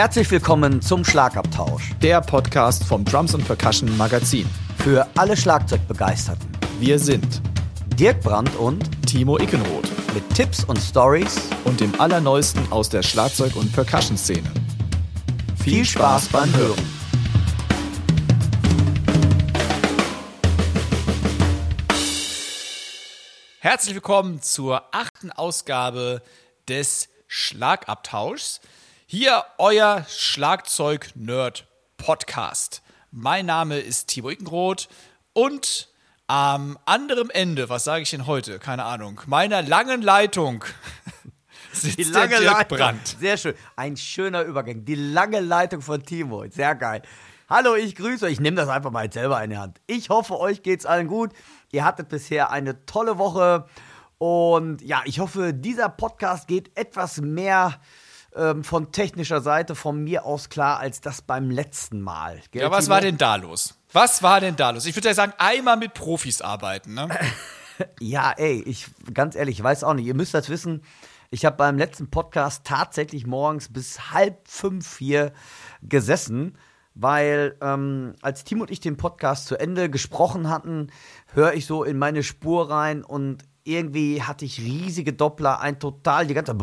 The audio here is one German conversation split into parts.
Herzlich willkommen zum Schlagabtausch. Der Podcast vom Drums und Percussion Magazin. Für alle Schlagzeugbegeisterten. Wir sind Dirk Brandt und Timo Ickenroth. Mit Tipps und Stories und dem Allerneuesten aus der Schlagzeug- und Percussion-Szene. Viel, Viel Spaß beim Hören. Herzlich willkommen zur achten Ausgabe des Schlagabtauschs. Hier euer Schlagzeug-Nerd-Podcast. Mein Name ist Timo Ickenroth und am anderen Ende, was sage ich denn heute? Keine Ahnung, meiner langen Leitung sitzt Die lange der Dirk Leitung. Brandt. Sehr schön. Ein schöner Übergang. Die lange Leitung von Timo. Sehr geil. Hallo, ich grüße euch. Ich nehme das einfach mal selber in die Hand. Ich hoffe, euch geht's allen gut. Ihr hattet bisher eine tolle Woche. Und ja, ich hoffe, dieser Podcast geht etwas mehr ähm, von technischer Seite von mir aus klar als das beim letzten Mal. Gell, ja, was Timo? war denn da los? Was war denn da los? Ich würde ja sagen, einmal mit Profis arbeiten, ne? ja, ey, ich ganz ehrlich, ich weiß auch nicht. Ihr müsst das wissen. Ich habe beim letzten Podcast tatsächlich morgens bis halb fünf hier gesessen, weil ähm, als Timo und ich den Podcast zu Ende gesprochen hatten, höre ich so in meine Spur rein und irgendwie hatte ich riesige Doppler, ein total die ganze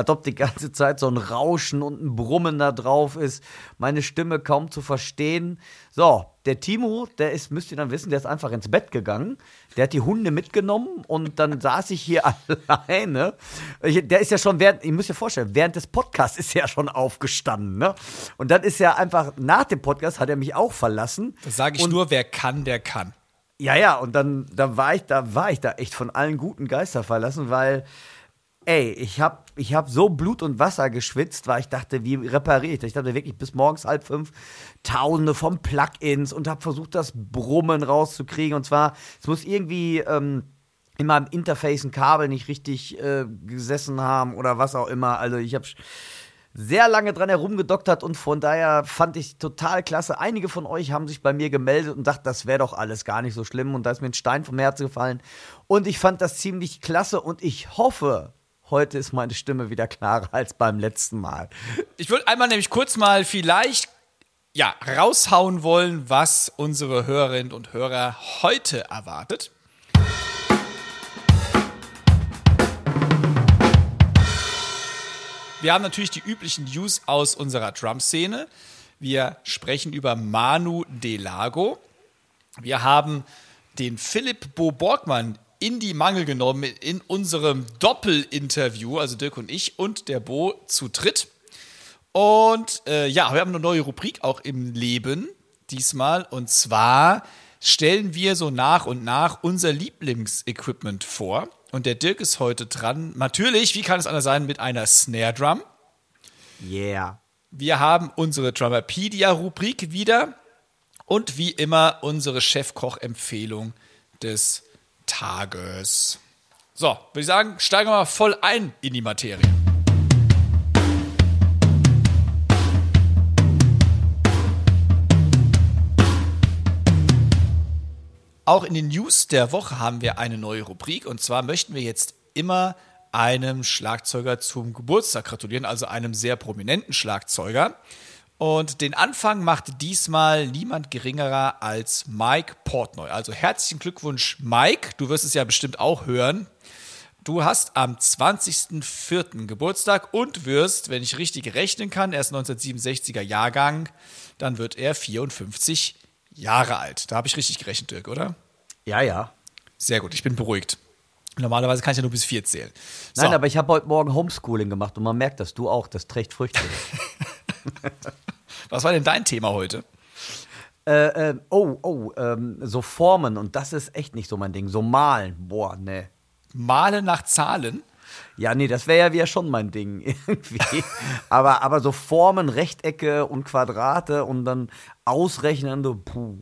als ob die ganze Zeit so ein Rauschen und ein Brummen da drauf ist, meine Stimme kaum zu verstehen. So, der Timo, der ist, müsst ihr dann wissen, der ist einfach ins Bett gegangen. Der hat die Hunde mitgenommen und dann saß ich hier alleine. Der ist ja schon während, ihr müsst euch vorstellen, während des Podcasts ist er ja schon aufgestanden, ne? Und dann ist er einfach, nach dem Podcast hat er mich auch verlassen. Das sage ich nur, wer kann, der kann. Ja, ja, und dann da war ich, da war ich da echt von allen guten Geister verlassen, weil Ey, ich habe ich hab so Blut und Wasser geschwitzt, weil ich dachte, wie repariere ich das? Ich dachte wirklich bis morgens halb fünf Tausende von Plugins und habe versucht, das Brummen rauszukriegen. Und zwar, es muss irgendwie ähm, in meinem Interface ein Kabel nicht richtig äh, gesessen haben oder was auch immer. Also ich habe sehr lange dran herumgedoktert und von daher fand ich total klasse. Einige von euch haben sich bei mir gemeldet und dachten, das wäre doch alles gar nicht so schlimm und da ist mir ein Stein vom Herzen gefallen. Und ich fand das ziemlich klasse und ich hoffe, Heute ist meine Stimme wieder klarer als beim letzten Mal. Ich würde einmal nämlich kurz mal vielleicht ja, raushauen wollen, was unsere Hörerinnen und Hörer heute erwartet. Wir haben natürlich die üblichen News aus unserer Drum-Szene. Wir sprechen über Manu Delago. Wir haben den Philipp Bo Borgmann in die Mangel genommen in unserem Doppelinterview, also Dirk und ich und der Bo zu dritt. Und äh, ja, wir haben eine neue Rubrik auch im Leben diesmal. Und zwar stellen wir so nach und nach unser Lieblingsequipment vor. Und der Dirk ist heute dran. Natürlich, wie kann es anders sein, mit einer Snare Drum. Yeah. Wir haben unsere Drummerpedia-Rubrik wieder. Und wie immer unsere Chefkoch-Empfehlung des Tages. So, würde ich sagen, steigen wir mal voll ein in die Materie. Auch in den News der Woche haben wir eine neue Rubrik und zwar möchten wir jetzt immer einem Schlagzeuger zum Geburtstag gratulieren, also einem sehr prominenten Schlagzeuger. Und den Anfang macht diesmal niemand geringerer als Mike Portnoy. Also herzlichen Glückwunsch, Mike. Du wirst es ja bestimmt auch hören. Du hast am 20.04. Geburtstag und wirst, wenn ich richtig rechnen kann, er ist 1967er Jahrgang, dann wird er 54 Jahre alt. Da habe ich richtig gerechnet, Dirk, oder? Ja, ja. Sehr gut, ich bin beruhigt. Normalerweise kann ich ja nur bis vier zählen. So. Nein, aber ich habe heute Morgen Homeschooling gemacht und man merkt das, du auch, das trägt Früchte. Was war denn dein Thema heute? Äh, äh, oh, oh, ähm, so Formen und das ist echt nicht so mein Ding. So malen, boah, ne. Malen nach Zahlen? Ja, nee, das wäre ja wieder schon mein Ding irgendwie. aber, aber so Formen, Rechtecke und Quadrate und dann ausrechnen, so, puh.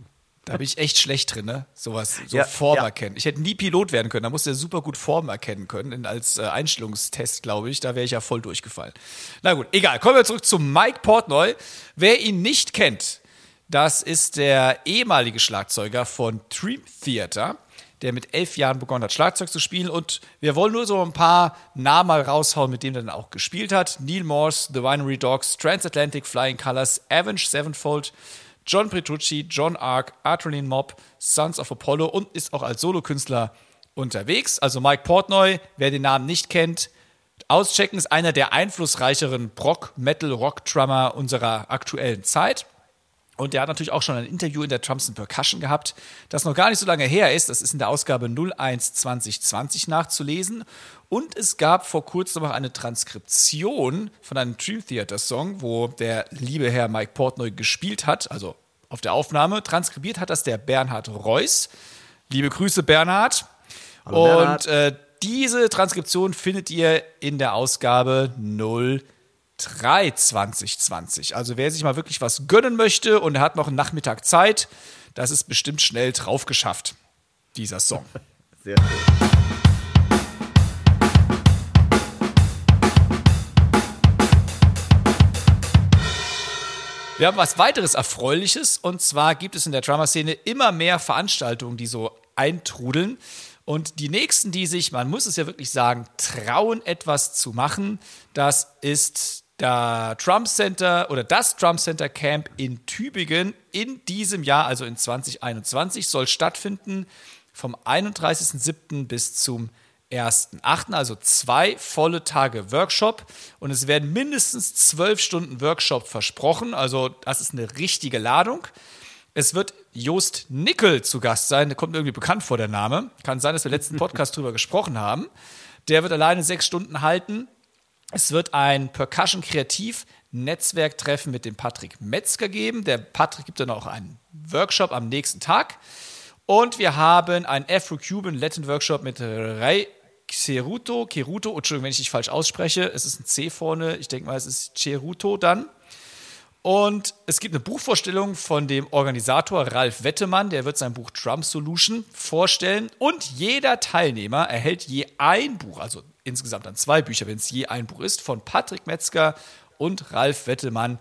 Da bin ich echt schlecht drin, ne? Sowas, so ja, Form ja. erkennen. Ich hätte nie Pilot werden können, da musste er super gut Form erkennen können, als äh, Einstellungstest, glaube ich. Da wäre ich ja voll durchgefallen. Na gut, egal. Kommen wir zurück zu Mike Portnoy. Wer ihn nicht kennt, das ist der ehemalige Schlagzeuger von Dream Theater. der mit elf Jahren begonnen hat, Schlagzeug zu spielen. Und wir wollen nur so ein paar Namen mal raushauen, mit denen er dann auch gespielt hat. Neil Morse, The Winery Dogs, Transatlantic Flying Colors, Avenge Sevenfold, John Petrucci, John Ark, Artrilene Mob, Sons of Apollo und ist auch als Solokünstler unterwegs. Also Mike Portnoy, wer den Namen nicht kennt, auschecken, ist einer der einflussreicheren Brock-Metal-Rock-Drummer unserer aktuellen Zeit. Und der hat natürlich auch schon ein Interview in der Trumpson Percussion gehabt, das noch gar nicht so lange her ist. Das ist in der Ausgabe 01 2020 nachzulesen. Und es gab vor kurzem noch eine Transkription von einem Dream Theater Song, wo der liebe Herr Mike Portnoy gespielt hat, also auf der Aufnahme. Transkribiert hat das der Bernhard Reuss. Liebe Grüße, Bernhard. Hallo, Bernhard. Und äh, diese Transkription findet ihr in der Ausgabe 03 2020. Also wer sich mal wirklich was gönnen möchte und er hat noch einen Nachmittag Zeit, das ist bestimmt schnell drauf geschafft, dieser Song. Sehr schön. Wir haben was weiteres Erfreuliches und zwar gibt es in der Drama-Szene immer mehr Veranstaltungen, die so eintrudeln. Und die nächsten, die sich, man muss es ja wirklich sagen, trauen, etwas zu machen, das ist der Trump Center oder das Trump Center Camp in Tübingen in diesem Jahr, also in 2021, soll stattfinden vom 31.07. bis zum 1.8., also zwei volle Tage Workshop und es werden mindestens zwölf Stunden Workshop versprochen, also das ist eine richtige Ladung. Es wird Jost Nickel zu Gast sein. Der kommt mir irgendwie bekannt vor, der Name. Kann sein, dass wir letzten Podcast drüber gesprochen haben. Der wird alleine sechs Stunden halten. Es wird ein Percussion-Kreativ-Netzwerktreffen mit dem Patrick Metzger geben. Der Patrick gibt dann auch einen Workshop am nächsten Tag. Und wir haben einen Afro-Cuban Latin Workshop mit Ray Ceruto, Keruto, Entschuldigung, wenn ich dich falsch ausspreche, es ist ein C vorne, ich denke mal, es ist Ceruto dann. Und es gibt eine Buchvorstellung von dem Organisator Ralf Wettemann, der wird sein Buch Drum Solution vorstellen. Und jeder Teilnehmer erhält je ein Buch, also insgesamt dann zwei Bücher, wenn es je ein Buch ist, von Patrick Metzger und Ralf Wettemann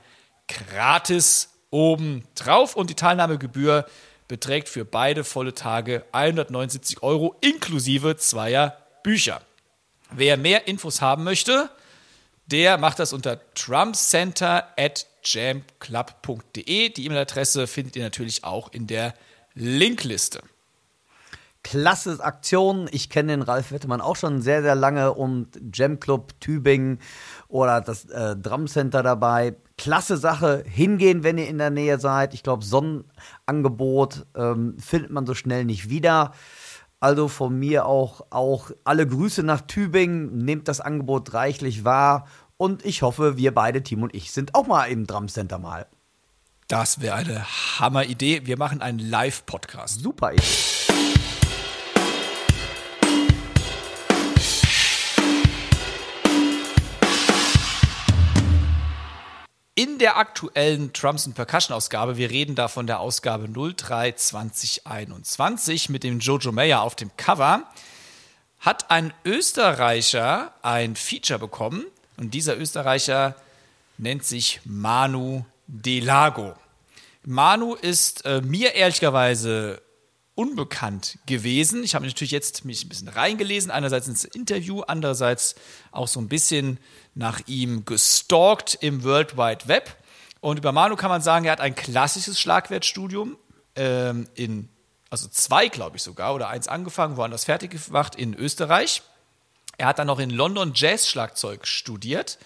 gratis oben drauf. Und die Teilnahmegebühr beträgt für beide volle Tage 179 Euro inklusive zweier Bücher. Wer mehr Infos haben möchte, der macht das unter trumpcenter at jamclub.de. Die E-Mail-Adresse findet ihr natürlich auch in der Linkliste. Klasse Aktion. Ich kenne den Ralf Wettemann auch schon sehr, sehr lange und Jam Club Tübingen oder das äh, Drum Center dabei. Klasse Sache. Hingehen, wenn ihr in der Nähe seid. Ich glaube, Sonnenangebot ähm, findet man so schnell nicht wieder. Also von mir auch, auch alle Grüße nach Tübingen. Nehmt das Angebot reichlich wahr und ich hoffe, wir beide, Team und ich, sind auch mal im Drum Center mal. Das wäre eine Hammer-Idee. Wir machen einen Live-Podcast. Super Idee. In der aktuellen Drums Percussion Ausgabe, wir reden da von der Ausgabe 03 2021 mit dem Jojo Mayer auf dem Cover, hat ein Österreicher ein Feature bekommen, und dieser Österreicher nennt sich Manu Delago. Manu ist äh, mir ehrlicherweise unbekannt gewesen. Ich habe mich natürlich jetzt mich ein bisschen reingelesen, einerseits ins Interview, andererseits auch so ein bisschen nach ihm gestalkt im World Wide Web. Und über Manu kann man sagen, er hat ein klassisches Schlagwertstudium ähm, in, also zwei, glaube ich sogar, oder eins angefangen, woanders fertig gemacht in Österreich. Er hat dann noch in London Jazz-Schlagzeug studiert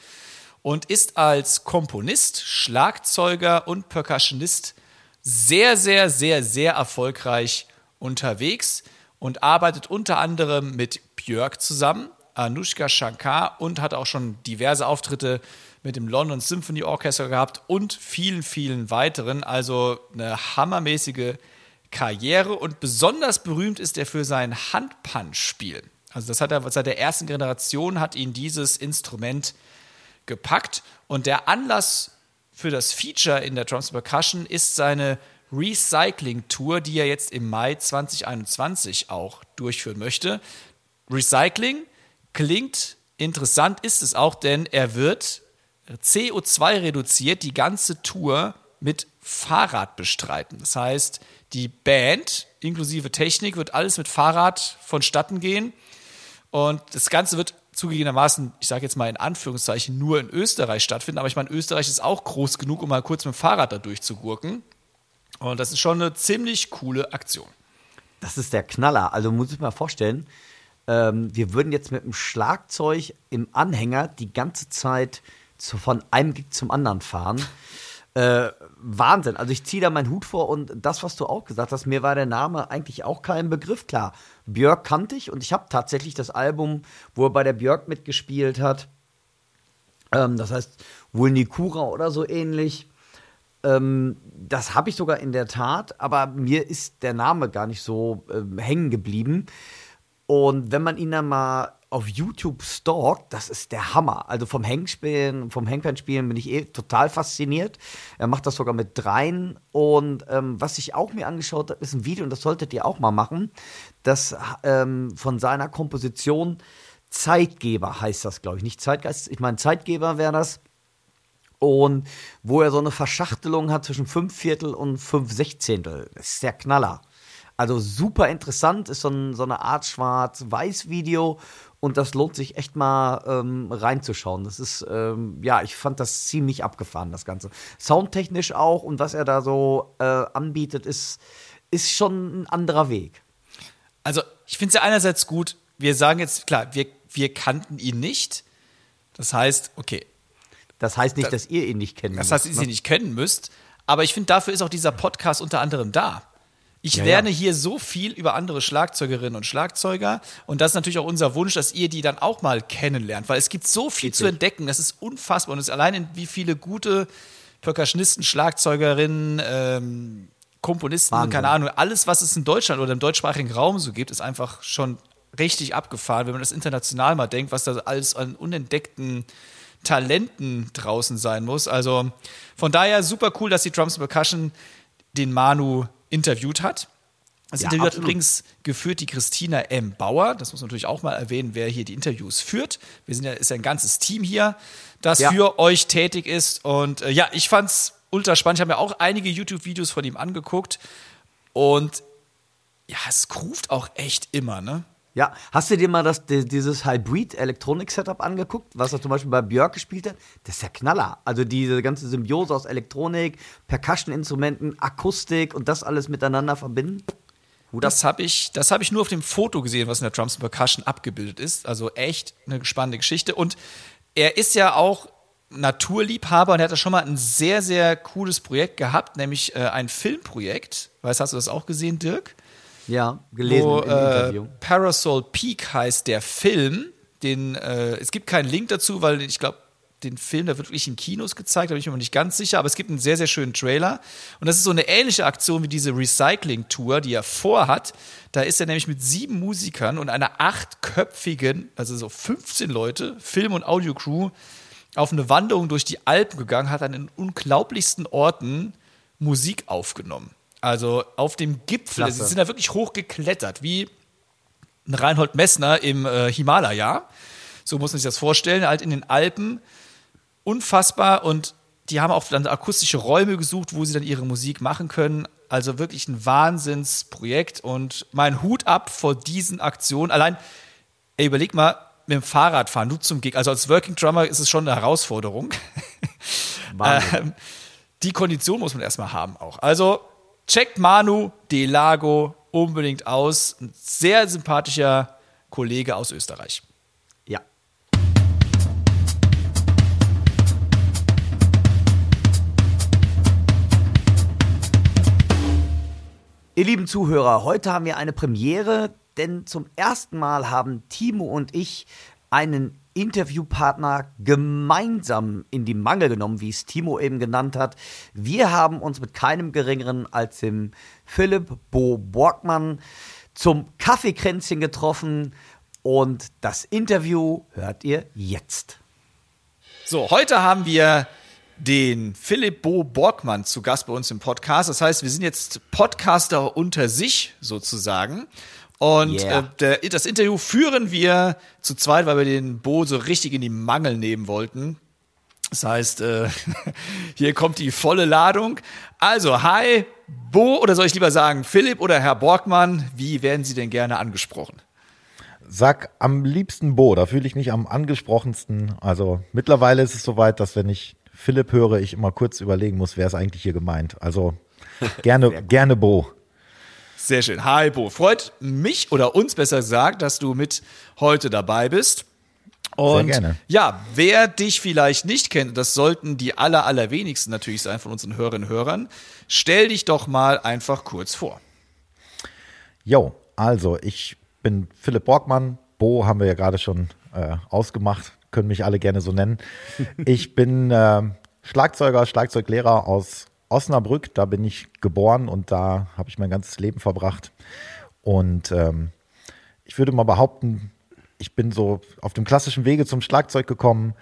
und ist als Komponist, Schlagzeuger und Percussionist sehr, sehr, sehr, sehr erfolgreich unterwegs und arbeitet unter anderem mit Björk zusammen, Anushka Shankar und hat auch schon diverse Auftritte mit dem London Symphony Orchestra gehabt und vielen, vielen weiteren. Also eine hammermäßige Karriere und besonders berühmt ist er für sein Handpunch-Spiel. Also das hat er seit der ersten Generation hat ihn dieses Instrument gepackt und der Anlass für das Feature in der Drums Percussion ist seine Recycling Tour, die er jetzt im Mai 2021 auch durchführen möchte. Recycling klingt interessant, ist es auch, denn er wird CO2 reduziert die ganze Tour mit Fahrrad bestreiten. Das heißt, die Band inklusive Technik, wird alles mit Fahrrad vonstatten gehen. Und das Ganze wird zugegebenermaßen, ich sage jetzt mal in Anführungszeichen, nur in Österreich stattfinden. Aber ich meine, Österreich ist auch groß genug, um mal kurz mit dem Fahrrad da durchzugurken. Und das ist schon eine ziemlich coole Aktion. Das ist der Knaller. Also muss ich mal vorstellen, ähm, wir würden jetzt mit dem Schlagzeug im Anhänger die ganze Zeit zu, von einem Gig zum anderen fahren. Äh, Wahnsinn. Also ich ziehe da meinen Hut vor und das, was du auch gesagt hast, mir war der Name eigentlich auch kein Begriff. Klar, Björk kannte ich und ich habe tatsächlich das Album, wo er bei der Björk mitgespielt hat. Ähm, das heißt Vulnikura oder so ähnlich. Ähm, das habe ich sogar in der Tat, aber mir ist der Name gar nicht so ähm, hängen geblieben. Und wenn man ihn dann mal auf YouTube stalkt, das ist der Hammer. Also vom Hangspielen, vom Hangpan-Spielen bin ich eh total fasziniert. Er macht das sogar mit dreien. Und ähm, was ich auch mir angeschaut habe, ist ein Video, und das solltet ihr auch mal machen, das ähm, von seiner Komposition Zeitgeber heißt das, glaube ich. Nicht Zeitgeist, ich meine Zeitgeber wäre das. Und wo er so eine Verschachtelung hat zwischen fünf Viertel und fünf Sechzehntel. Das ist der Knaller. Also super interessant, ist so, ein, so eine Art Schwarz-Weiß-Video und das lohnt sich echt mal ähm, reinzuschauen. Das ist, ähm, ja, ich fand das ziemlich abgefahren, das Ganze. Soundtechnisch auch und was er da so äh, anbietet, ist, ist schon ein anderer Weg. Also, ich finde es ja einerseits gut, wir sagen jetzt, klar, wir, wir kannten ihn nicht. Das heißt, okay. Das heißt nicht, das, dass ihr ihn nicht kennen müsst. Das heißt, dass ihr ihn nicht kennen müsst. Aber ich finde, dafür ist auch dieser Podcast unter anderem da. Ich ja, lerne ja. hier so viel über andere Schlagzeugerinnen und Schlagzeuger und das ist natürlich auch unser Wunsch, dass ihr die dann auch mal kennenlernt, weil es gibt so viel Richtig. zu entdecken, das ist unfassbar und es ist allein wie viele gute Percussionisten, Schlagzeugerinnen, ähm, Komponisten, Wahnsinn. keine Ahnung, alles, was es in Deutschland oder im deutschsprachigen Raum so gibt, ist einfach schon richtig abgefahren, wenn man das international mal denkt, was da alles an unentdeckten Talenten draußen sein muss. Also von daher super cool, dass die Drums Percussion den Manu interviewt hat. Das ja, Interview absolut. hat übrigens geführt die Christina M. Bauer. Das muss man natürlich auch mal erwähnen, wer hier die Interviews führt. Wir sind ja, ist ja ein ganzes Team hier, das ja. für euch tätig ist. Und äh, ja, ich fand's ultra spannend. Ich habe mir auch einige YouTube-Videos von ihm angeguckt. Und ja, es ruft auch echt immer, ne? Ja, hast du dir mal das, dieses Hybrid-Elektronik-Setup angeguckt, was er zum Beispiel bei Björk gespielt hat? Das ist ja Knaller. Also diese ganze Symbiose aus Elektronik, Percussion-Instrumenten, Akustik und das alles miteinander verbinden. Das habe ich, hab ich nur auf dem Foto gesehen, was in der Drums Percussion abgebildet ist. Also echt eine spannende Geschichte. Und er ist ja auch Naturliebhaber und er hat da schon mal ein sehr, sehr cooles Projekt gehabt, nämlich äh, ein Filmprojekt. Weißt, hast du das auch gesehen, Dirk? Ja, gelesen wo, im Interview. Äh, Parasol Peak heißt der Film. Den, äh, es gibt keinen Link dazu, weil ich glaube, den Film, der wird wirklich in Kinos gezeigt, da bin ich mir nicht ganz sicher, aber es gibt einen sehr, sehr schönen Trailer. Und das ist so eine ähnliche Aktion wie diese Recycling-Tour, die er vorhat. Da ist er nämlich mit sieben Musikern und einer achtköpfigen, also so 15 Leute, Film- und Audio-Crew, auf eine Wanderung durch die Alpen gegangen, hat an den unglaublichsten Orten Musik aufgenommen. Also auf dem Gipfel, sie sind da wirklich hochgeklettert, wie ein Reinhold Messner im äh, Himalaya. So muss man sich das vorstellen, halt in den Alpen. Unfassbar und die haben auch dann akustische Räume gesucht, wo sie dann ihre Musik machen können. Also wirklich ein Wahnsinnsprojekt und mein Hut ab vor diesen Aktionen. Allein, ey, überleg mal, mit dem Fahrrad fahren, du zum Gig. Also als Working Drummer ist es schon eine Herausforderung. ähm, die Kondition muss man erstmal haben auch. Also checkt Manu Delago unbedingt aus. Ein sehr sympathischer Kollege aus Österreich. Ja. Ihr lieben Zuhörer, heute haben wir eine Premiere, denn zum ersten Mal haben Timo und ich einen Interviewpartner gemeinsam in die Mangel genommen, wie es Timo eben genannt hat. Wir haben uns mit keinem geringeren als dem Philipp Bo Borgmann zum Kaffeekränzchen getroffen und das Interview hört ihr jetzt. So, heute haben wir den Philipp Bo Borgmann zu Gast bei uns im Podcast. Das heißt, wir sind jetzt Podcaster unter sich sozusagen. Und yeah. äh, der, das Interview führen wir zu zweit, weil wir den Bo so richtig in die Mangel nehmen wollten. Das heißt, äh, hier kommt die volle Ladung. Also, hi, Bo, oder soll ich lieber sagen, Philipp oder Herr Borgmann, wie werden Sie denn gerne angesprochen? Sag am liebsten Bo, da fühle ich mich am angesprochensten. Also mittlerweile ist es soweit, dass wenn ich Philipp höre, ich immer kurz überlegen muss, wer ist eigentlich hier gemeint. Also gerne, gerne Bo. Sehr schön. Hi Bo, freut mich oder uns besser gesagt, dass du mit heute dabei bist. Und Sehr gerne. ja, wer dich vielleicht nicht kennt, das sollten die aller, allerwenigsten natürlich sein von unseren Hörerinnen und Hörern, stell dich doch mal einfach kurz vor. Jo, also ich bin Philipp Borgmann. Bo haben wir ja gerade schon äh, ausgemacht, können mich alle gerne so nennen. Ich bin äh, Schlagzeuger, Schlagzeuglehrer aus Osnabrück. Da bin ich geboren und da habe ich mein ganzes Leben verbracht. Und ähm, ich würde mal behaupten, ich bin so auf dem klassischen Wege zum Schlagzeug gekommen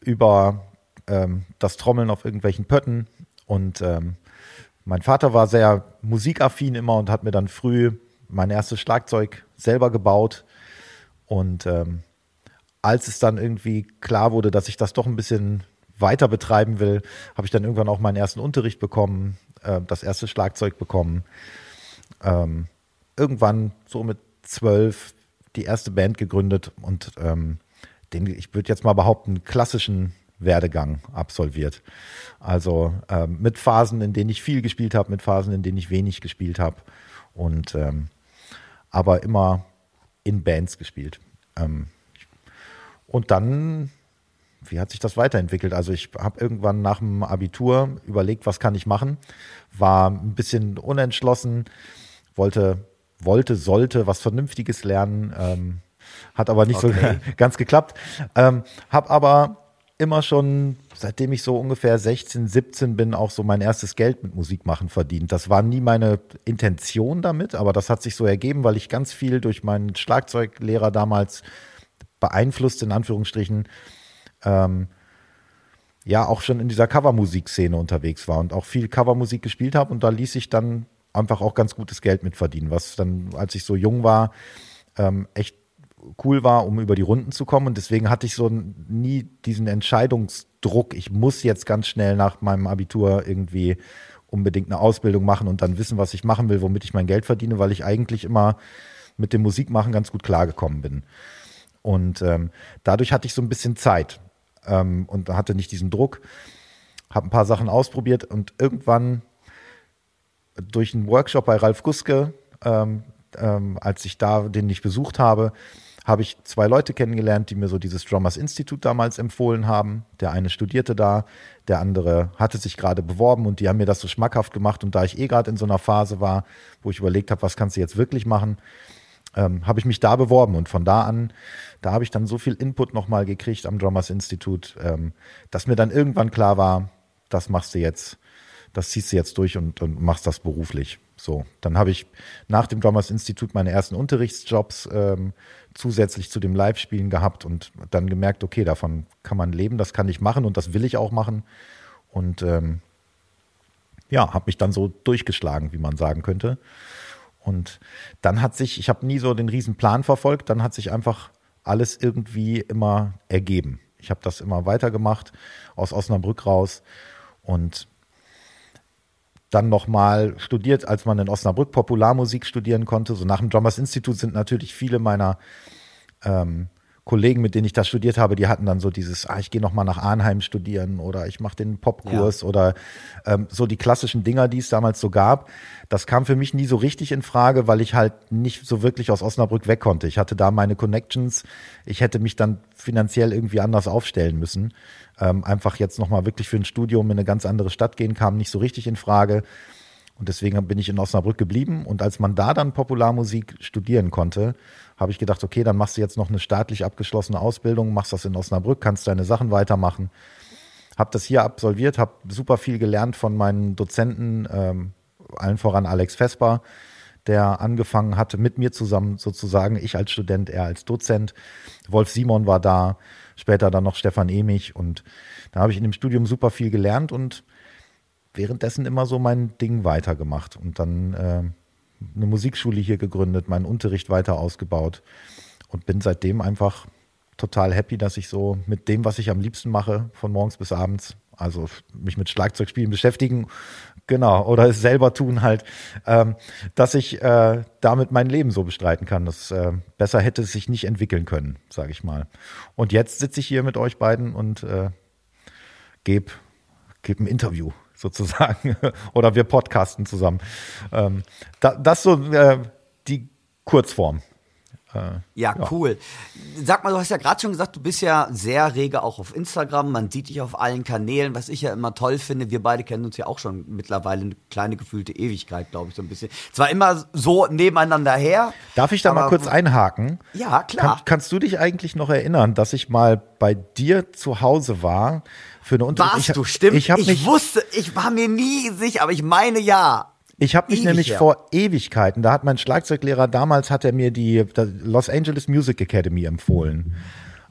über ähm, das Trommeln auf irgendwelchen Pötten. Und ähm, mein Vater war sehr musikaffin immer und hat mir dann früh mein erstes Schlagzeug selber gebaut. Und ähm, als es dann irgendwie klar wurde, dass ich das doch ein bisschen weiter betreiben will, habe ich dann irgendwann auch meinen ersten Unterricht bekommen, äh, das erste Schlagzeug bekommen. Ähm, irgendwann so mit zwölf die erste Band gegründet und ähm, den, ich würde jetzt mal behaupten, klassischen Werdegang absolviert. Also ähm, mit Phasen, in denen ich viel gespielt habe, mit Phasen, in denen ich wenig gespielt habe. Und ähm, aber immer in Bands gespielt. Ähm, und dann, wie hat sich das weiterentwickelt? Also ich habe irgendwann nach dem Abitur überlegt, was kann ich machen, war ein bisschen unentschlossen, wollte, wollte, sollte was Vernünftiges lernen, ähm, hat aber nicht Okay. so ganz geklappt. Ähm, habe aber immer schon, seitdem ich so ungefähr 16, 17 bin, auch so mein erstes Geld mit Musik machen verdient. Das war nie meine Intention damit, aber das hat sich so ergeben, weil ich ganz viel durch meinen Schlagzeuglehrer damals beeinflusst, in Anführungsstrichen, ähm, ja, auch schon in dieser Covermusikszene unterwegs war und auch viel Covermusik gespielt habe und da ließ ich dann einfach auch ganz gutes Geld mit verdienen, was dann, als ich so jung war, ähm, echt cool war, um über die Runden zu kommen. Und deswegen hatte ich so nie diesen Entscheidungsdruck, ich muss jetzt ganz schnell nach meinem Abitur irgendwie unbedingt eine Ausbildung machen und dann wissen, was ich machen will, womit ich mein Geld verdiene, weil ich eigentlich immer mit dem Musikmachen ganz gut klargekommen bin. Und ähm, dadurch hatte ich so ein bisschen Zeit ähm, und hatte nicht diesen Druck, habe ein paar Sachen ausprobiert und irgendwann durch einen Workshop bei Ralf Guske, ähm, ähm, als ich da den nicht besucht habe, habe ich zwei Leute kennengelernt, die mir so dieses Drummers Institute damals empfohlen haben. Der eine studierte da, der andere hatte sich gerade beworben und die haben mir das so schmackhaft gemacht. Und da ich eh gerade in so einer Phase war, wo ich überlegt habe, was kannst du jetzt wirklich machen, ähm, habe ich mich da beworben. Und von da an, da habe ich dann so viel Input nochmal gekriegt am Drummers Institute, ähm, dass mir dann irgendwann klar war, das machst du jetzt, das ziehst du jetzt durch und, und machst das beruflich. So, dann habe ich nach dem Drummers Institut meine ersten Unterrichtsjobs ähm, zusätzlich zu dem Live-Spielen gehabt und dann gemerkt, okay, davon kann man leben, das kann ich machen und das will ich auch machen. Und ähm, ja, habe mich dann so durchgeschlagen, wie man sagen könnte. Und dann hat sich, ich habe nie so den riesen Plan verfolgt, dann hat sich einfach alles irgendwie immer ergeben. Ich habe das immer weitergemacht aus Osnabrück raus und dann nochmal studiert, als man in Osnabrück Popularmusik studieren konnte. So nach dem Drummers Institute sind natürlich viele meiner ähm, Kollegen, mit denen ich da studiert habe, die hatten dann so dieses, ah, ich gehe nochmal nach Arnheim studieren oder ich mache den Popkurs oder ähm, so die klassischen Dinger, die es damals so gab. Das kam für mich nie so richtig in Frage, weil ich halt nicht so wirklich aus Osnabrück weg konnte. Ich hatte da meine Connections. Ich hätte mich dann finanziell irgendwie anders aufstellen müssen. Ähm, einfach jetzt nochmal wirklich für ein Studium in eine ganz andere Stadt gehen, kam nicht so richtig in Frage. Und deswegen bin ich in Osnabrück geblieben. Und als man da dann Popularmusik studieren konnte, habe ich gedacht, okay, dann machst du jetzt noch eine staatlich abgeschlossene Ausbildung, machst das in Osnabrück, kannst deine Sachen weitermachen. Habe das hier absolviert, habe super viel gelernt von meinen Dozenten, ähm, allen voran Alex Vesper, der angefangen hatte mit mir zusammen sozusagen, ich als Student, er als Dozent. Wolf Simon war da, später dann noch Stefan Emich und da habe ich in dem Studium super viel gelernt und währenddessen immer so mein Ding weitergemacht und dann äh, eine Musikschule hier gegründet, meinen Unterricht weiter ausgebaut und bin seitdem einfach total happy, dass ich so mit dem, was ich am liebsten mache, von morgens bis abends, also mich mit Schlagzeugspielen beschäftigen, genau, oder es selber tun halt, ähm, dass ich äh, damit mein Leben so bestreiten kann. Das äh, besser hätte es sich nicht entwickeln können, sage ich mal. Und jetzt sitze ich hier mit euch beiden und äh, gebe geb ein Interview sozusagen. oder wir podcasten zusammen. Ähm, da, das so äh, die Kurzform. Äh, ja, ja, cool. Sag mal, du hast ja gerade schon gesagt, du bist ja sehr rege auch auf Instagram. Man sieht dich auf allen Kanälen, was ich ja immer toll finde. Wir beide kennen uns ja auch schon mittlerweile eine kleine gefühlte Ewigkeit, glaube ich, so ein bisschen. Zwar immer so nebeneinander her. Darf ich da mal kurz einhaken? Ja, klar. Kann, kannst du dich eigentlich noch erinnern, dass ich mal bei dir zu Hause war? Für eine Unterricht. Warst ich, du, stimmt. Ich, ich wusste, ich war mir nie sicher, aber ich meine ja. Ich habe mich Ewig, nämlich ja. vor Ewigkeiten, da hat mein Schlagzeuglehrer damals, hat er mir die, Los Angeles Music Academy empfohlen.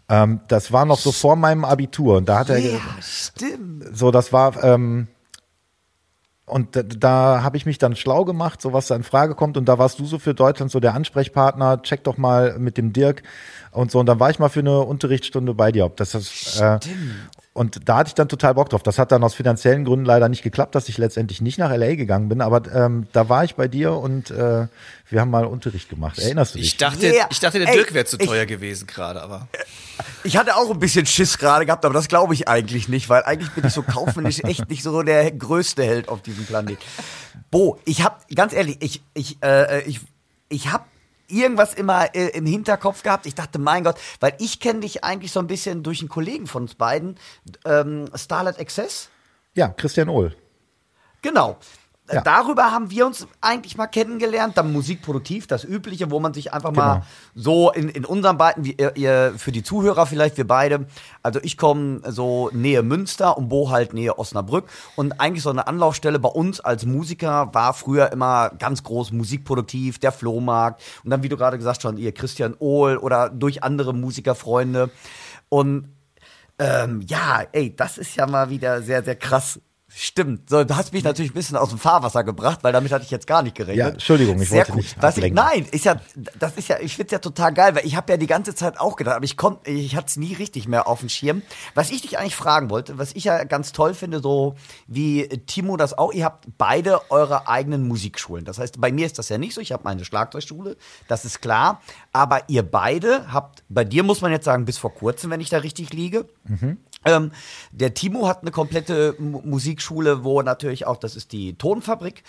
Ähm, das war noch so vor meinem Abitur und da hat er. Ja, stimmt. So, das war. Ähm, und da, da habe ich mich dann schlau gemacht, so was da in Frage kommt. Und da warst du so für Deutschland so der Ansprechpartner. Check doch mal mit dem Dirk und so. Und dann war ich mal für eine Unterrichtsstunde bei dir. Ob das, das äh, und da hatte ich dann total Bock drauf. Das hat dann aus finanziellen Gründen leider nicht geklappt, dass ich letztendlich nicht nach LA gegangen bin. Aber ähm, da war ich bei dir und äh, wir haben mal Unterricht gemacht. Erinnerst du dich? Ich dachte, yeah. ich dachte der Ey, Dirk wäre zu teuer ich, gewesen gerade, aber. Ich hatte auch ein bisschen Schiss gerade gehabt, aber das glaube ich eigentlich nicht, weil eigentlich bin ich so kaufmännisch echt nicht so der größte Held auf diesem Planet. Bo, ich habe ganz ehrlich, ich ich äh, ich ich habe irgendwas immer äh, im Hinterkopf gehabt. Ich dachte, mein Gott, weil ich kenne dich eigentlich so ein bisschen durch einen Kollegen von uns beiden, ähm, Starlight Access. Ja, Christian Ohl. Genau. Ja. Darüber haben wir uns eigentlich mal kennengelernt. Dann Musikproduktiv, das Übliche, wo man sich einfach genau. mal so in, in unseren beiden, wie ihr, für die Zuhörer vielleicht, wir beide. Also ich komme so Nähe Münster und Bo halt Nähe Osnabrück. Und eigentlich so eine Anlaufstelle bei uns als Musiker war früher immer ganz groß Musikproduktiv, der Flohmarkt. Und dann, wie du gerade gesagt hast, ihr Christian Ohl oder durch andere Musikerfreunde. Und ähm, ja, ey, das ist ja mal wieder sehr, sehr krass Stimmt. So, du hast mich natürlich ein bisschen aus dem Fahrwasser gebracht, weil damit hatte ich jetzt gar nicht gerechnet. Ja, Entschuldigung, ich Sehr wollte cool. nicht Was ich, Nein, ist ja, das ist ja, ich find's ja total geil, weil ich habe ja die ganze Zeit auch gedacht, aber ich konnte, ich hatte es nie richtig mehr auf dem Schirm. Was ich dich eigentlich fragen wollte, was ich ja ganz toll finde, so wie Timo das auch, ihr habt beide eure eigenen Musikschulen. Das heißt, bei mir ist das ja nicht so. Ich habe meine Schlagzeugschule, das ist klar. Aber ihr beide habt, bei dir muss man jetzt sagen, bis vor kurzem, wenn ich da richtig liege. Mhm ähm, der Timo hat eine komplette M Musikschule, wo natürlich auch, das ist die Tonfabrik,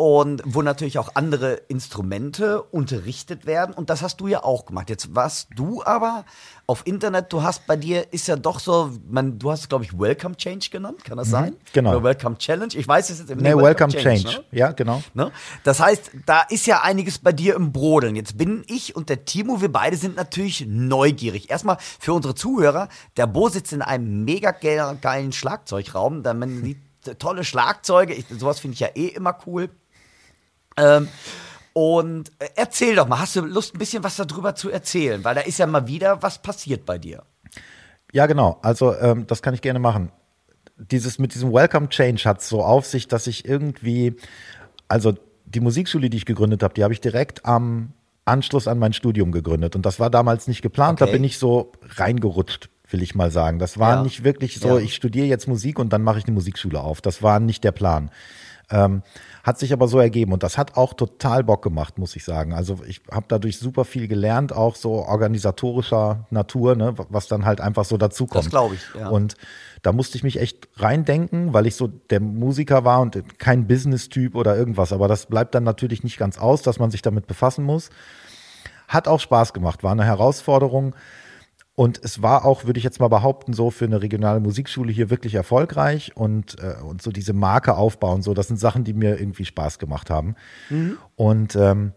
und wo natürlich auch andere Instrumente unterrichtet werden. Und das hast du ja auch gemacht. Jetzt warst du aber auf Internet, du hast bei dir, ist ja doch so, man, du hast es, glaube ich, Welcome Change genannt, kann das mhm, sein? Genau. Oder Welcome Challenge, ich weiß es jetzt im nee, Welcome, Welcome Change, Change. Ne? ja, genau. Ne? Das heißt, da ist ja einiges bei dir im Brodeln. Jetzt bin ich und der Timo, wir beide sind natürlich neugierig. Erstmal für unsere Zuhörer, der Bo sitzt in einem mega geilen Schlagzeugraum, da man sieht tolle Schlagzeuge, ich, sowas finde ich ja eh immer cool. Ähm, und äh, erzähl doch mal, hast du Lust, ein bisschen was darüber zu erzählen? Weil da ist ja mal wieder was passiert bei dir. Ja, genau. Also, ähm, das kann ich gerne machen. Dieses mit diesem Welcome Change hat so auf sich, dass ich irgendwie, also die Musikschule, die ich gegründet habe, die habe ich direkt am Anschluss an mein Studium gegründet. Und das war damals nicht geplant. Okay. Da bin ich so reingerutscht, will ich mal sagen. Das war ja. nicht wirklich so, ja. ich studiere jetzt Musik und dann mache ich eine Musikschule auf. Das war nicht der Plan. Ähm, hat sich aber so ergeben und das hat auch total Bock gemacht, muss ich sagen. Also ich habe dadurch super viel gelernt, auch so organisatorischer Natur, ne, was dann halt einfach so dazukommt. Das glaube ich. Ja. Und da musste ich mich echt reindenken, weil ich so der Musiker war und kein Business-Typ oder irgendwas. Aber das bleibt dann natürlich nicht ganz aus, dass man sich damit befassen muss. Hat auch Spaß gemacht, war eine Herausforderung. Und es war auch, würde ich jetzt mal behaupten, so für eine regionale Musikschule hier wirklich erfolgreich und, äh, und so diese Marke aufbauen, so, das sind Sachen, die mir irgendwie Spaß gemacht haben. Mhm. Und ähm,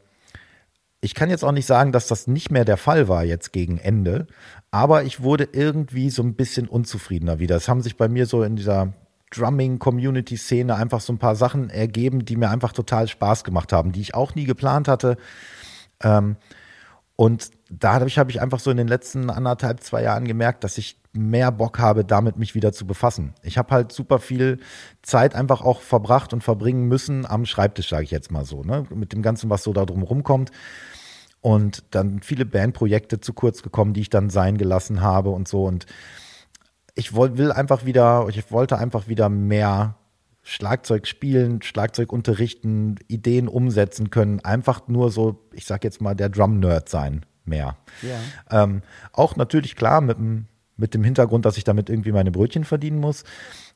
ich kann jetzt auch nicht sagen, dass das nicht mehr der Fall war jetzt gegen Ende, aber ich wurde irgendwie so ein bisschen unzufriedener wieder. Es haben sich bei mir so in dieser Drumming-Community-Szene einfach so ein paar Sachen ergeben, die mir einfach total Spaß gemacht haben, die ich auch nie geplant hatte. Ähm, und da habe ich, einfach so in den letzten anderthalb, zwei Jahren gemerkt, dass ich mehr Bock habe, damit mich wieder zu befassen. Ich habe halt super viel Zeit einfach auch verbracht und verbringen müssen am Schreibtisch, sage ich jetzt mal so, ne? mit dem Ganzen, was so da drum rumkommt. und dann viele Bandprojekte zu kurz gekommen, die ich dann sein gelassen habe und so und ich will einfach wieder, ich wollte einfach wieder mehr Schlagzeug spielen, Schlagzeug unterrichten, Ideen umsetzen können, einfach nur so, ich sag jetzt mal, der Drum-Nerd sein mehr. Ja. Ähm, auch natürlich klar mit dem, mit dem Hintergrund, dass ich damit irgendwie meine Brötchen verdienen muss,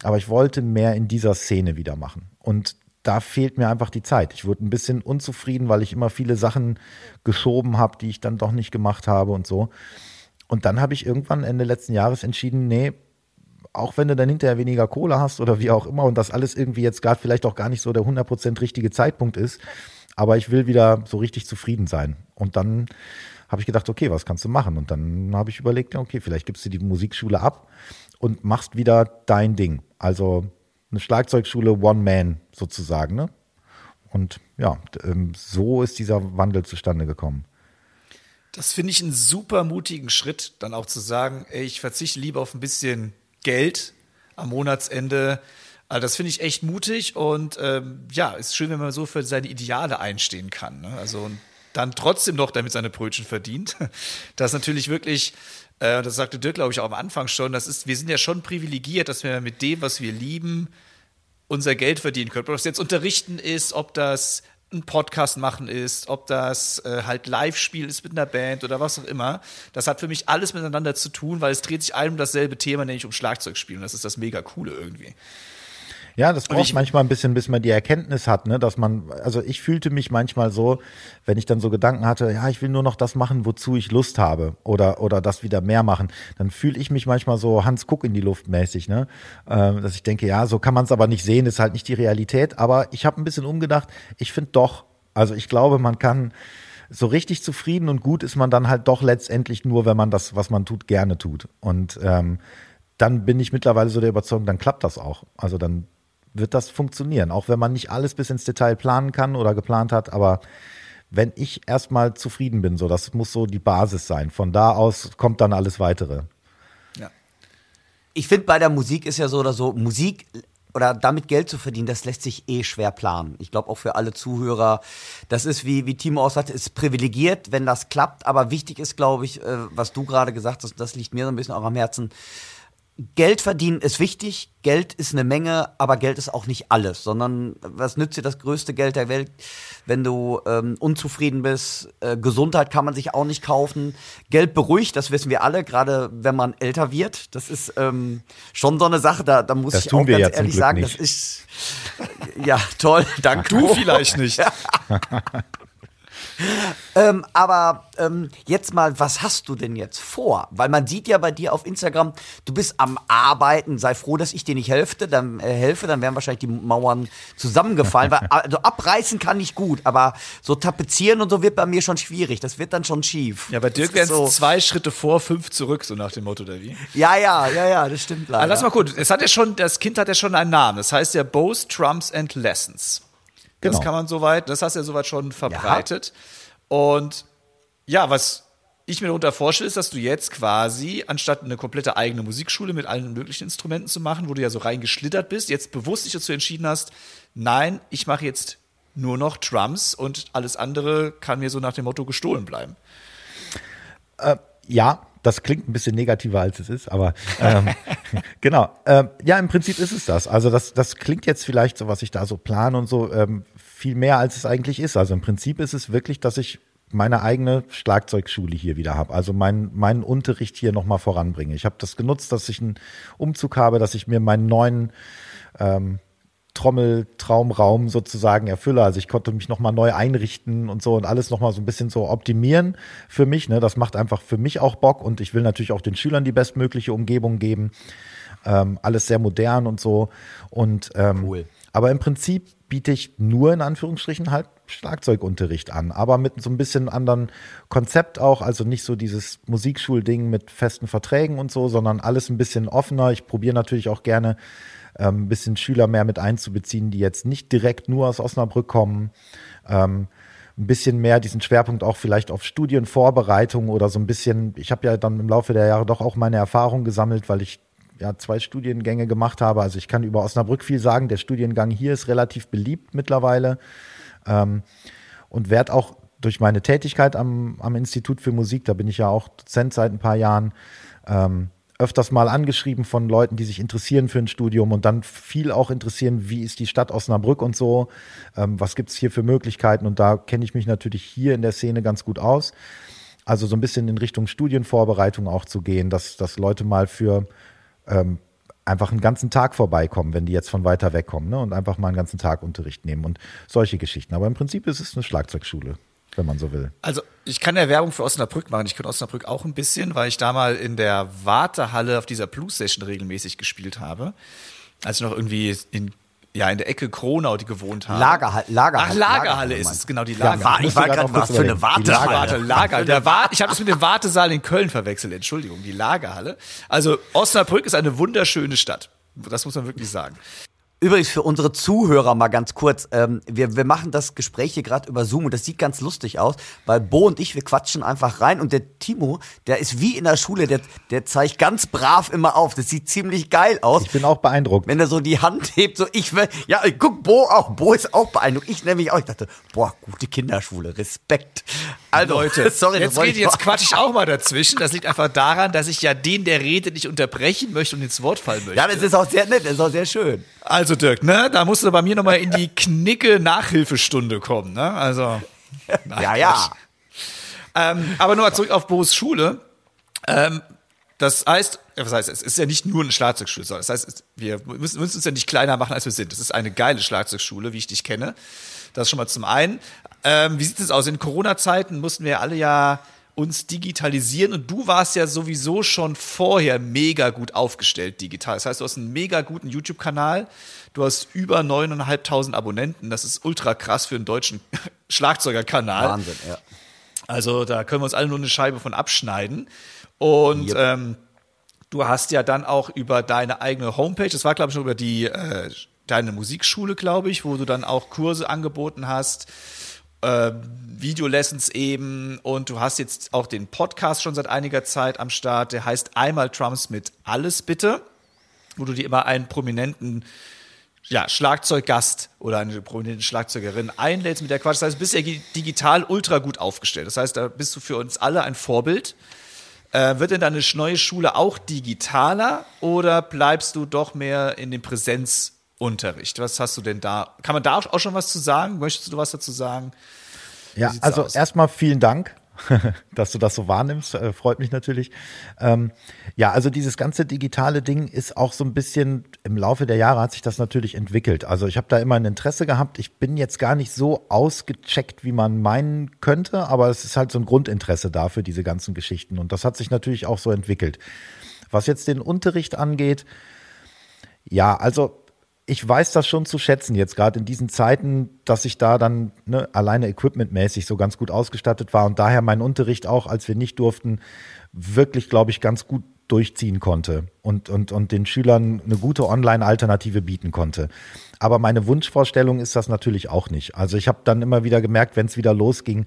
aber ich wollte mehr in dieser Szene wieder machen. Und da fehlt mir einfach die Zeit. Ich wurde ein bisschen unzufrieden, weil ich immer viele Sachen geschoben habe, die ich dann doch nicht gemacht habe und so. Und dann habe ich irgendwann Ende letzten Jahres entschieden, nee, auch wenn du dann hinterher weniger Kohle hast oder wie auch immer und das alles irgendwie jetzt gerade vielleicht auch gar nicht so der 100% richtige Zeitpunkt ist, aber ich will wieder so richtig zufrieden sein. Und dann habe ich gedacht, okay, was kannst du machen? Und dann habe ich überlegt, okay, vielleicht gibst du die Musikschule ab und machst wieder dein Ding. Also eine Schlagzeugschule One Man sozusagen. Ne? Und ja, ähm, so ist dieser Wandel zustande gekommen. Das finde ich einen super mutigen Schritt, dann auch zu sagen, ey, ich verzichte lieber auf ein bisschen Geld am Monatsende. Also das finde ich echt mutig und ähm, ja, ist schön, wenn man so für seine Ideale einstehen kann. Ne? Also dann trotzdem noch damit seine Brötchen verdient. Das ist natürlich wirklich, äh, das sagte Dirk, glaube ich, auch am Anfang schon, das ist, wir sind ja schon privilegiert, dass wir mit dem, was wir lieben, unser Geld verdienen können. Ob das jetzt Unterrichten ist, ob das ein Podcast machen ist, ob das äh, halt Live-Spiel ist mit einer Band oder was auch immer. Das hat für mich alles miteinander zu tun, weil es dreht sich allem um dasselbe Thema, nämlich um Schlagzeugspielen. Das ist das mega coole irgendwie. Ja, das braucht manchmal ein bisschen, bis man die Erkenntnis hat, ne, dass man, also ich fühlte mich manchmal so, wenn ich dann so Gedanken hatte, ja, ich will nur noch das machen, wozu ich Lust habe oder, oder das wieder mehr machen, dann fühle ich mich manchmal so Hans Guck in die Luft mäßig, ne, äh, dass ich denke, ja, so kann man es aber nicht sehen, ist halt nicht die Realität, aber ich habe ein bisschen umgedacht, ich finde doch, also ich glaube, man kann, so richtig zufrieden und gut ist man dann halt doch letztendlich nur, wenn man das, was man tut, gerne tut. Und ähm, dann bin ich mittlerweile so der Überzeugung, dann klappt das auch. Also dann wird das funktionieren. Auch wenn man nicht alles bis ins Detail planen kann oder geplant hat, aber wenn ich erstmal zufrieden bin, so, das muss so die Basis sein. Von da aus kommt dann alles weitere. Ja. Ich finde, bei der Musik ist ja so oder so, Musik oder damit Geld zu verdienen, das lässt sich eh schwer planen. Ich glaube auch für alle Zuhörer, das ist, wie, wie Timo auch sagte, ist privilegiert, wenn das klappt. Aber wichtig ist, glaube ich, äh, was du gerade gesagt hast, das liegt mir so ein bisschen auch am Herzen, Geld verdienen ist wichtig, Geld ist eine Menge, aber Geld ist auch nicht alles, sondern was nützt dir das größte Geld der Welt, wenn du ähm, unzufrieden bist? Äh, Gesundheit kann man sich auch nicht kaufen. Geld beruhigt, das wissen wir alle, gerade wenn man älter wird. Das ist ähm, schon so eine Sache, da, da muss das ich auch ganz ehrlich sagen, nicht. das ist ja toll, danke. Du vielleicht nicht. ähm, aber ähm, jetzt mal, was hast du denn jetzt vor? Weil man sieht ja bei dir auf Instagram, du bist am Arbeiten. Sei froh, dass ich dir nicht helfe. Dann äh, helfe, dann wären wahrscheinlich die Mauern zusammengefallen. weil, also abreißen kann ich gut, aber so tapezieren und so wird bei mir schon schwierig. Das wird dann schon schief. Ja, bei Dirk wären so zwei Schritte vor, fünf zurück, so nach dem Motto, oder wie? Ja, ja, ja, ja, das stimmt leider. Aber lass mal gut. Es hat ja schon, das Kind hat ja schon einen Namen. Das heißt ja Bows, Trumps and Lessons. Das genau. kann man soweit, das hast du ja soweit schon verbreitet. Ja. Und ja, was ich mir darunter vorstelle, ist, dass du jetzt quasi, anstatt eine komplette eigene Musikschule mit allen möglichen Instrumenten zu machen, wo du ja so reingeschlittert bist, jetzt bewusst dich dazu entschieden hast, nein, ich mache jetzt nur noch Drums und alles andere kann mir so nach dem Motto gestohlen bleiben. Äh, ja, das klingt ein bisschen negativer, als es ist, aber ähm, genau. Ähm, ja, im Prinzip ist es das. Also das, das klingt jetzt vielleicht so, was ich da so plane und so, ähm, viel mehr, als es eigentlich ist. Also im Prinzip ist es wirklich, dass ich meine eigene Schlagzeugschule hier wieder habe. Also mein, meinen Unterricht hier nochmal voranbringe. Ich habe das genutzt, dass ich einen Umzug habe, dass ich mir meinen neuen ähm, Trommeltraumraum sozusagen erfülle. Also ich konnte mich nochmal neu einrichten und so und alles nochmal so ein bisschen so optimieren für mich. Ne? Das macht einfach für mich auch Bock und ich will natürlich auch den Schülern die bestmögliche Umgebung geben. Ähm, alles sehr modern und so. Und ähm, cool. aber im Prinzip biete ich nur in Anführungsstrichen halt Schlagzeugunterricht an, aber mit so ein bisschen anderen Konzept auch, also nicht so dieses Musikschulding mit festen Verträgen und so, sondern alles ein bisschen offener. Ich probiere natürlich auch gerne ähm, ein bisschen Schüler mehr mit einzubeziehen, die jetzt nicht direkt nur aus Osnabrück kommen. Ähm, ein bisschen mehr diesen Schwerpunkt auch vielleicht auf Studienvorbereitung oder so ein bisschen, ich habe ja dann im Laufe der Jahre doch auch meine Erfahrung gesammelt, weil ich ja zwei Studiengänge gemacht habe. Also ich kann über Osnabrück viel sagen. Der Studiengang hier ist relativ beliebt mittlerweile ähm, und werde auch durch meine Tätigkeit am, am Institut für Musik, da bin ich ja auch Dozent seit ein paar Jahren, ähm, öfters mal angeschrieben von Leuten, die sich interessieren für ein Studium und dann viel auch interessieren, wie ist die Stadt Osnabrück und so, ähm, was gibt's hier für Möglichkeiten und da kenne ich mich natürlich hier in der Szene ganz gut aus. Also so ein bisschen in Richtung Studienvorbereitung auch zu gehen, dass, dass Leute mal für ähm, einfach einen ganzen Tag vorbeikommen, wenn die jetzt von weiter weg kommen ne? und einfach mal einen ganzen Tag Unterricht nehmen und solche Geschichten. Aber im Prinzip ist es eine Schlagzeugschule wenn man so will. Also ich kann ja Werbung für Osnabrück machen. Ich kenne Osnabrück auch ein bisschen, weil ich da mal in der Wartehalle auf dieser Blues Session regelmäßig gespielt habe. Als ich noch irgendwie in ja, in der Ecke Kronau, die gewohnt haben. Lagerhalle. Lagerhalle Ach, Lagerhalle, Lagerhalle ist es, genau, die Lagerhalle. Ja, ich war gerade was für eine Wartehalle. Warte, Lager, der Wart, ich habe das mit dem Wartesaal in Köln verwechselt, Entschuldigung, die Lagerhalle. Also Osnabrück ist eine wunderschöne Stadt. Das muss man wirklich sagen. Übrigens für unsere Zuhörer mal ganz kurz, ähm, wir, wir machen das Gespräch hier gerade über Zoom und das sieht ganz lustig aus, weil Bo und ich, wir quatschen einfach rein und der Timo, der ist wie in der Schule, der, der zeigt ganz brav immer auf. Das sieht ziemlich geil aus. Ich bin auch beeindruckt. Wenn er so die Hand hebt, so ich will, ja, guck, Bo auch, Bo ist auch beeindruckt. Ich nämlich auch, ich dachte, boah, gute Kinderschule, Respekt. Also, Leute, sorry, jetzt, geht, jetzt quatsch ich auch mal dazwischen. Das liegt einfach daran, dass ich ja den, der redet, nicht unterbrechen möchte und ins Wort fallen möchte. Ja, das ist auch sehr nett, das ist auch sehr schön. Also Dirk, ne, da musst du bei mir nochmal in die Knicke Nachhilfestunde kommen, ne? Also. Nein, ja, ja. Ähm, aber nochmal zurück auf Bo's Schule. Ähm, das heißt, was heißt, es ist ja nicht nur eine Schlagzeugschule, sondern das heißt, wir müssen, müssen uns ja nicht kleiner machen, als wir sind. Das ist eine geile Schlagzeugschule, wie ich dich kenne. Das schon mal zum einen. Ähm, wie sieht es aus? In Corona-Zeiten mussten wir alle ja uns digitalisieren und du warst ja sowieso schon vorher mega gut aufgestellt digital. Das heißt, du hast einen mega guten YouTube-Kanal, du hast über 9.500 Abonnenten, das ist ultra krass für einen deutschen Schlagzeugerkanal. Wahnsinn, ja. Also da können wir uns alle nur eine Scheibe von abschneiden. Und yep. ähm, du hast ja dann auch über deine eigene Homepage, das war glaube ich schon über die äh, deine Musikschule, glaube ich, wo du dann auch Kurse angeboten hast äh, Videolessons eben und du hast jetzt auch den Podcast schon seit einiger Zeit am Start, der heißt Einmal Drums mit Alles bitte, wo du dir immer einen prominenten ja, Schlagzeuggast oder eine prominente Schlagzeugerin einlädst mit der Quatsch. Das heißt, du bist ja digital ultra gut aufgestellt. Das heißt, da bist du für uns alle ein Vorbild. Äh, wird denn deine neue Schule auch digitaler oder bleibst du doch mehr in dem Präsenz Unterricht. Was hast du denn da? Kann man da auch schon was zu sagen? Möchtest du was dazu sagen? Ja, also aus? erstmal vielen Dank, dass du das so wahrnimmst. Äh, freut mich natürlich. Ähm, ja, also dieses ganze digitale Ding ist auch so ein bisschen im Laufe der Jahre hat sich das natürlich entwickelt. Also ich habe da immer ein Interesse gehabt. Ich bin jetzt gar nicht so ausgecheckt, wie man meinen könnte, aber es ist halt so ein Grundinteresse da für diese ganzen Geschichten. Und das hat sich natürlich auch so entwickelt. Was jetzt den Unterricht angeht, ja, also ich weiß das schon zu schätzen jetzt gerade in diesen Zeiten, dass ich da dann ne, alleine equipmentmäßig so ganz gut ausgestattet war und daher meinen Unterricht auch, als wir nicht durften, wirklich, glaube ich, ganz gut durchziehen konnte und, und, und den Schülern eine gute Online-Alternative bieten konnte. Aber meine Wunschvorstellung ist das natürlich auch nicht. Also ich habe dann immer wieder gemerkt, wenn es wieder losging,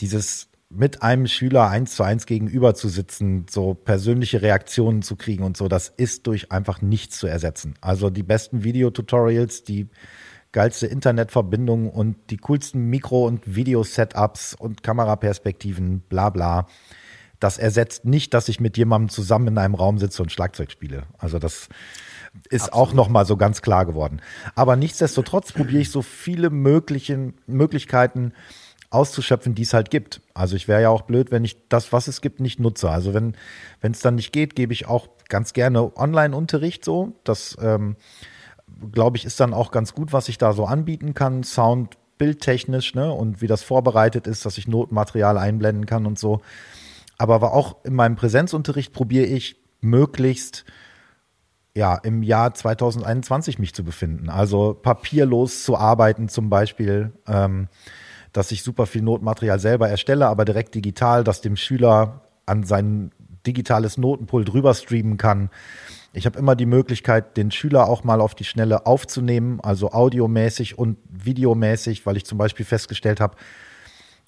dieses mit einem Schüler eins zu eins gegenüber zu sitzen, so persönliche Reaktionen zu kriegen und so, das ist durch einfach nichts zu ersetzen. Also die besten Videotutorials, die geilste Internetverbindung und die coolsten Mikro- und Video-Setups und Kameraperspektiven, bla bla. Das ersetzt nicht, dass ich mit jemandem zusammen in einem Raum sitze und Schlagzeug spiele. Also das ist Absolut. auch noch mal so ganz klar geworden. Aber nichtsdestotrotz probiere ich so viele möglichen Möglichkeiten auszuschöpfen, die es halt gibt. Also ich wäre ja auch blöd, wenn ich das, was es gibt, nicht nutze. Also wenn wenn es dann nicht geht, gebe ich auch ganz gerne Online-Unterricht so. Das ähm, glaube ich ist dann auch ganz gut, was ich da so anbieten kann, Sound, bildtechnisch, ne und wie das vorbereitet ist, dass ich Notmaterial einblenden kann und so. Aber auch in meinem Präsenzunterricht probiere ich möglichst ja, im Jahr 2021 mich zu befinden. Also papierlos zu arbeiten zum Beispiel. Ähm, dass ich super viel Notmaterial selber erstelle, aber direkt digital, dass dem Schüler an sein digitales Notenpult drüber streamen kann. Ich habe immer die Möglichkeit, den Schüler auch mal auf die Schnelle aufzunehmen, also audiomäßig und videomäßig, weil ich zum Beispiel festgestellt habe,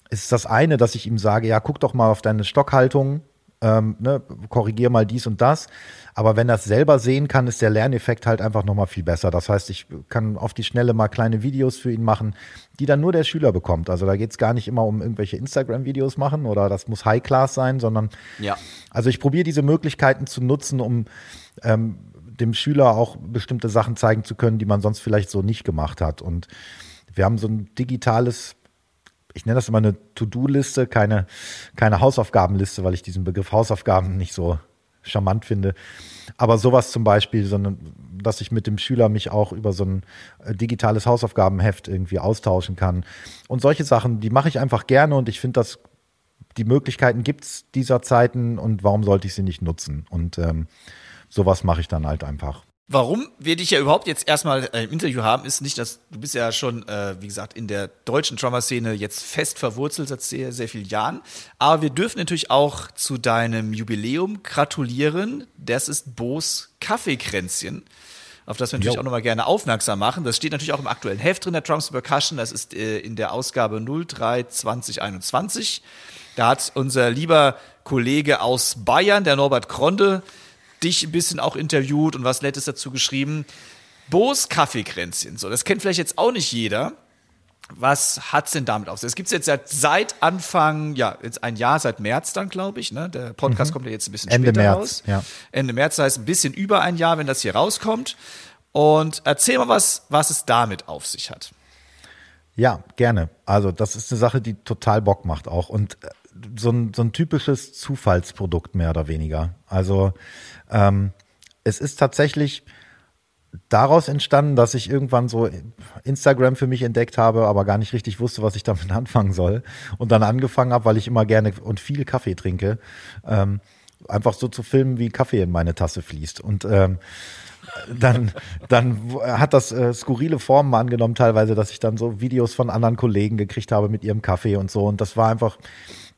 ist das eine, dass ich ihm sage, ja, guck doch mal auf deine Stockhaltung ähm, ne, korrigier mal dies und das. Aber wenn es selber sehen kann, ist der Lerneffekt halt einfach nochmal viel besser. Das heißt, ich kann auf die Schnelle mal kleine Videos für ihn machen, die dann nur der Schüler bekommt. Also da geht es gar nicht immer um irgendwelche Instagram-Videos machen oder das muss High-Class sein, sondern Ja. also ich probiere diese Möglichkeiten zu nutzen, um ähm, dem Schüler auch bestimmte Sachen zeigen zu können, die man sonst vielleicht so nicht gemacht hat. Und wir haben so ein digitales, ich nenne das immer eine To-Do-Liste, keine, keine Hausaufgabenliste, weil ich diesen Begriff Hausaufgaben nicht so charmant finde. Aber sowas zum Beispiel, sondern dass ich mit dem Schüler mich auch über so ein äh, digitales Hausaufgabenheft irgendwie austauschen kann. Und solche Sachen, die mache ich einfach gerne und ich finde das die Möglichkeiten gibt's dieser Zeiten und warum sollte ich sie nicht nutzen? Und ähm, sowas mache ich dann halt einfach. Warum wir dich ja überhaupt jetzt erstmal äh, im Interview haben, ist nicht, dass du bist ja schon, äh, wie gesagt, in der deutschen Drummer-Szene jetzt fest verwurzelt seit sehr, sehr vielen Jahren. Aber wir dürfen natürlich auch zu deinem Jubiläum gratulieren. Das ist Bo's Kaffeekränzchen, auf das wir natürlich Jo. auch nochmal gerne aufmerksam machen. Das steht natürlich auch im aktuellen Heft drin, der Drums Percussion. Das ist äh, in der Ausgabe 03 2021. Da hat unser lieber Kollege aus Bayern, der Norbert Kronde, dich ein bisschen auch interviewt und was Nettes dazu geschrieben. Bo's Kaffeekränzchen. So, das kennt vielleicht jetzt auch nicht jeder. Was hat's denn damit auf sich? Das gibt's jetzt seit, seit Anfang, ja, jetzt ein Jahr, seit März dann, glaube ich. Ne? Der Podcast kommt ja jetzt ein bisschen Ende später März, raus. ja. Ende März das heißt ein bisschen über ein Jahr, wenn das hier rauskommt. Und erzähl mal was, was es damit auf sich hat. Ja, gerne. Also das ist eine Sache, die total Bock macht auch. Und äh, so ein, so ein typisches Zufallsprodukt mehr oder weniger. Also ähm, es ist tatsächlich daraus entstanden, dass ich irgendwann so Instagram für mich entdeckt habe, aber gar nicht richtig wusste, was ich damit anfangen soll. Und dann angefangen habe, weil ich immer gerne und viel Kaffee trinke, ähm, einfach so zu filmen, wie Kaffee in meine Tasse fließt. Und ähm, dann, dann hat das äh, skurrile Formen angenommen, teilweise, dass ich dann so Videos von anderen Kollegen gekriegt habe mit ihrem Kaffee und so. Und das war einfach,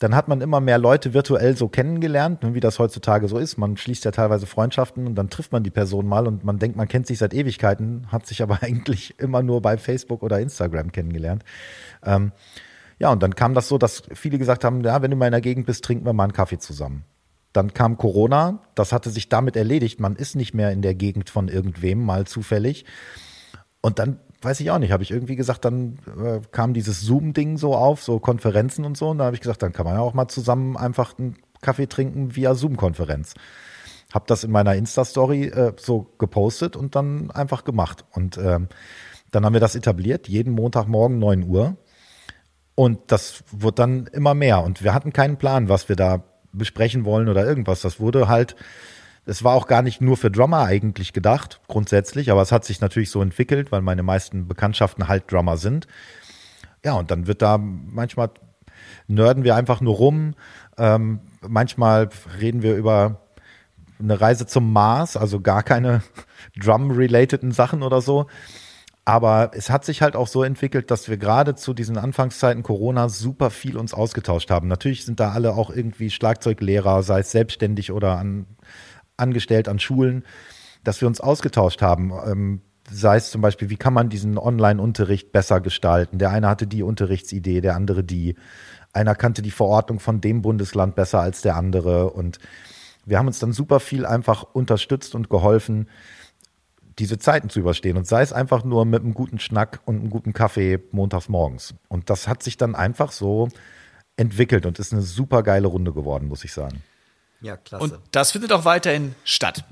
dann hat man immer mehr Leute virtuell so kennengelernt, ne, wie das heutzutage so ist. Man schließt ja teilweise Freundschaften und dann trifft man die Person mal und man denkt, man kennt sich seit Ewigkeiten, hat sich aber eigentlich immer nur bei Facebook oder Instagram kennengelernt. Ähm, ja, und dann kam das so, dass viele gesagt haben, ja, wenn du mal in der Gegend bist, trinken wir mal einen Kaffee zusammen. Dann kam Corona, das hatte sich damit erledigt. Man ist nicht mehr in der Gegend von irgendwem, mal zufällig. Und dann weiß ich auch nicht, habe ich irgendwie gesagt, dann äh, kam dieses Zoom-Ding so auf, so Konferenzen und so. Und da habe ich gesagt, dann kann man ja auch mal zusammen einfach einen Kaffee trinken via Zoom-Konferenz. Habe das in meiner Insta-Story äh, so gepostet und dann einfach gemacht. Und ähm, dann haben wir das etabliert, jeden Montagmorgen 9 Uhr. Und das wird dann immer mehr. Und wir hatten keinen Plan, was wir da besprechen wollen oder irgendwas. Das wurde halt, es war auch gar nicht nur für Drummer eigentlich gedacht, grundsätzlich, aber es hat sich natürlich so entwickelt, weil meine meisten Bekanntschaften halt Drummer sind. Ja, und dann wird da manchmal nörden wir einfach nur rum. Ähm, manchmal reden wir über eine Reise zum Mars, also gar keine Drum-relateden Sachen oder so. Aber es hat sich halt auch so entwickelt, dass wir gerade zu diesen Anfangszeiten Corona super viel uns ausgetauscht haben. Natürlich sind da alle auch irgendwie Schlagzeuglehrer, sei es selbstständig oder an, angestellt an Schulen, dass wir uns ausgetauscht haben. Ähm, sei es zum Beispiel, wie kann man diesen Online-Unterricht besser gestalten? Der eine hatte die Unterrichtsidee, der andere die. Einer kannte die Verordnung von dem Bundesland besser als der andere. Und wir haben uns dann super viel einfach unterstützt und geholfen, diese Zeiten zu überstehen. Und sei es einfach nur mit einem guten Schnack und einem guten Kaffee montags morgens. Und das hat sich dann einfach so entwickelt und ist eine super geile Runde geworden, muss ich sagen. Ja, klasse. Und das findet auch weiterhin statt.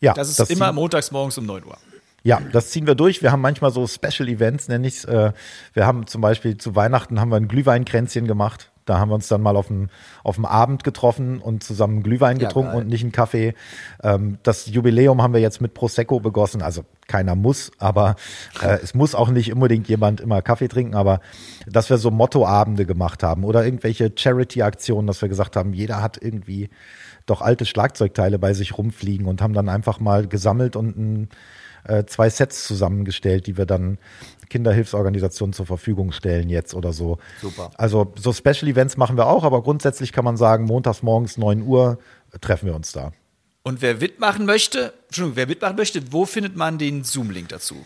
Ja, Das ist immer ziehen- montags morgens um 9 Uhr. Ja, das ziehen wir durch. Wir haben manchmal so Special Events, nenne ich es. Äh, wir haben zum Beispiel zu Weihnachten haben wir ein Glühweinkränzchen gemacht. Da haben wir uns dann mal auf dem, auf dem Abend getroffen und zusammen Glühwein Ja, getrunken geil. und nicht einen Kaffee. Ähm, das Jubiläum haben wir jetzt mit Prosecco begossen. Also keiner muss, aber äh, es muss auch nicht unbedingt jemand immer Kaffee trinken, aber dass wir so Mottoabende gemacht haben oder irgendwelche Charity-Aktionen, dass wir gesagt haben, jeder hat irgendwie doch alte Schlagzeugteile bei sich rumfliegen und haben dann einfach mal gesammelt und ein äh, zwei Sets zusammengestellt, die wir dann Kinderhilfsorganisationen zur Verfügung stellen jetzt oder so. Super. Also so Special Events machen wir auch, aber grundsätzlich kann man sagen, montags morgens 9 Uhr treffen wir uns da. Und wer mitmachen möchte, Entschuldigung, wer mitmachen möchte, wo findet man den Zoom-Link dazu?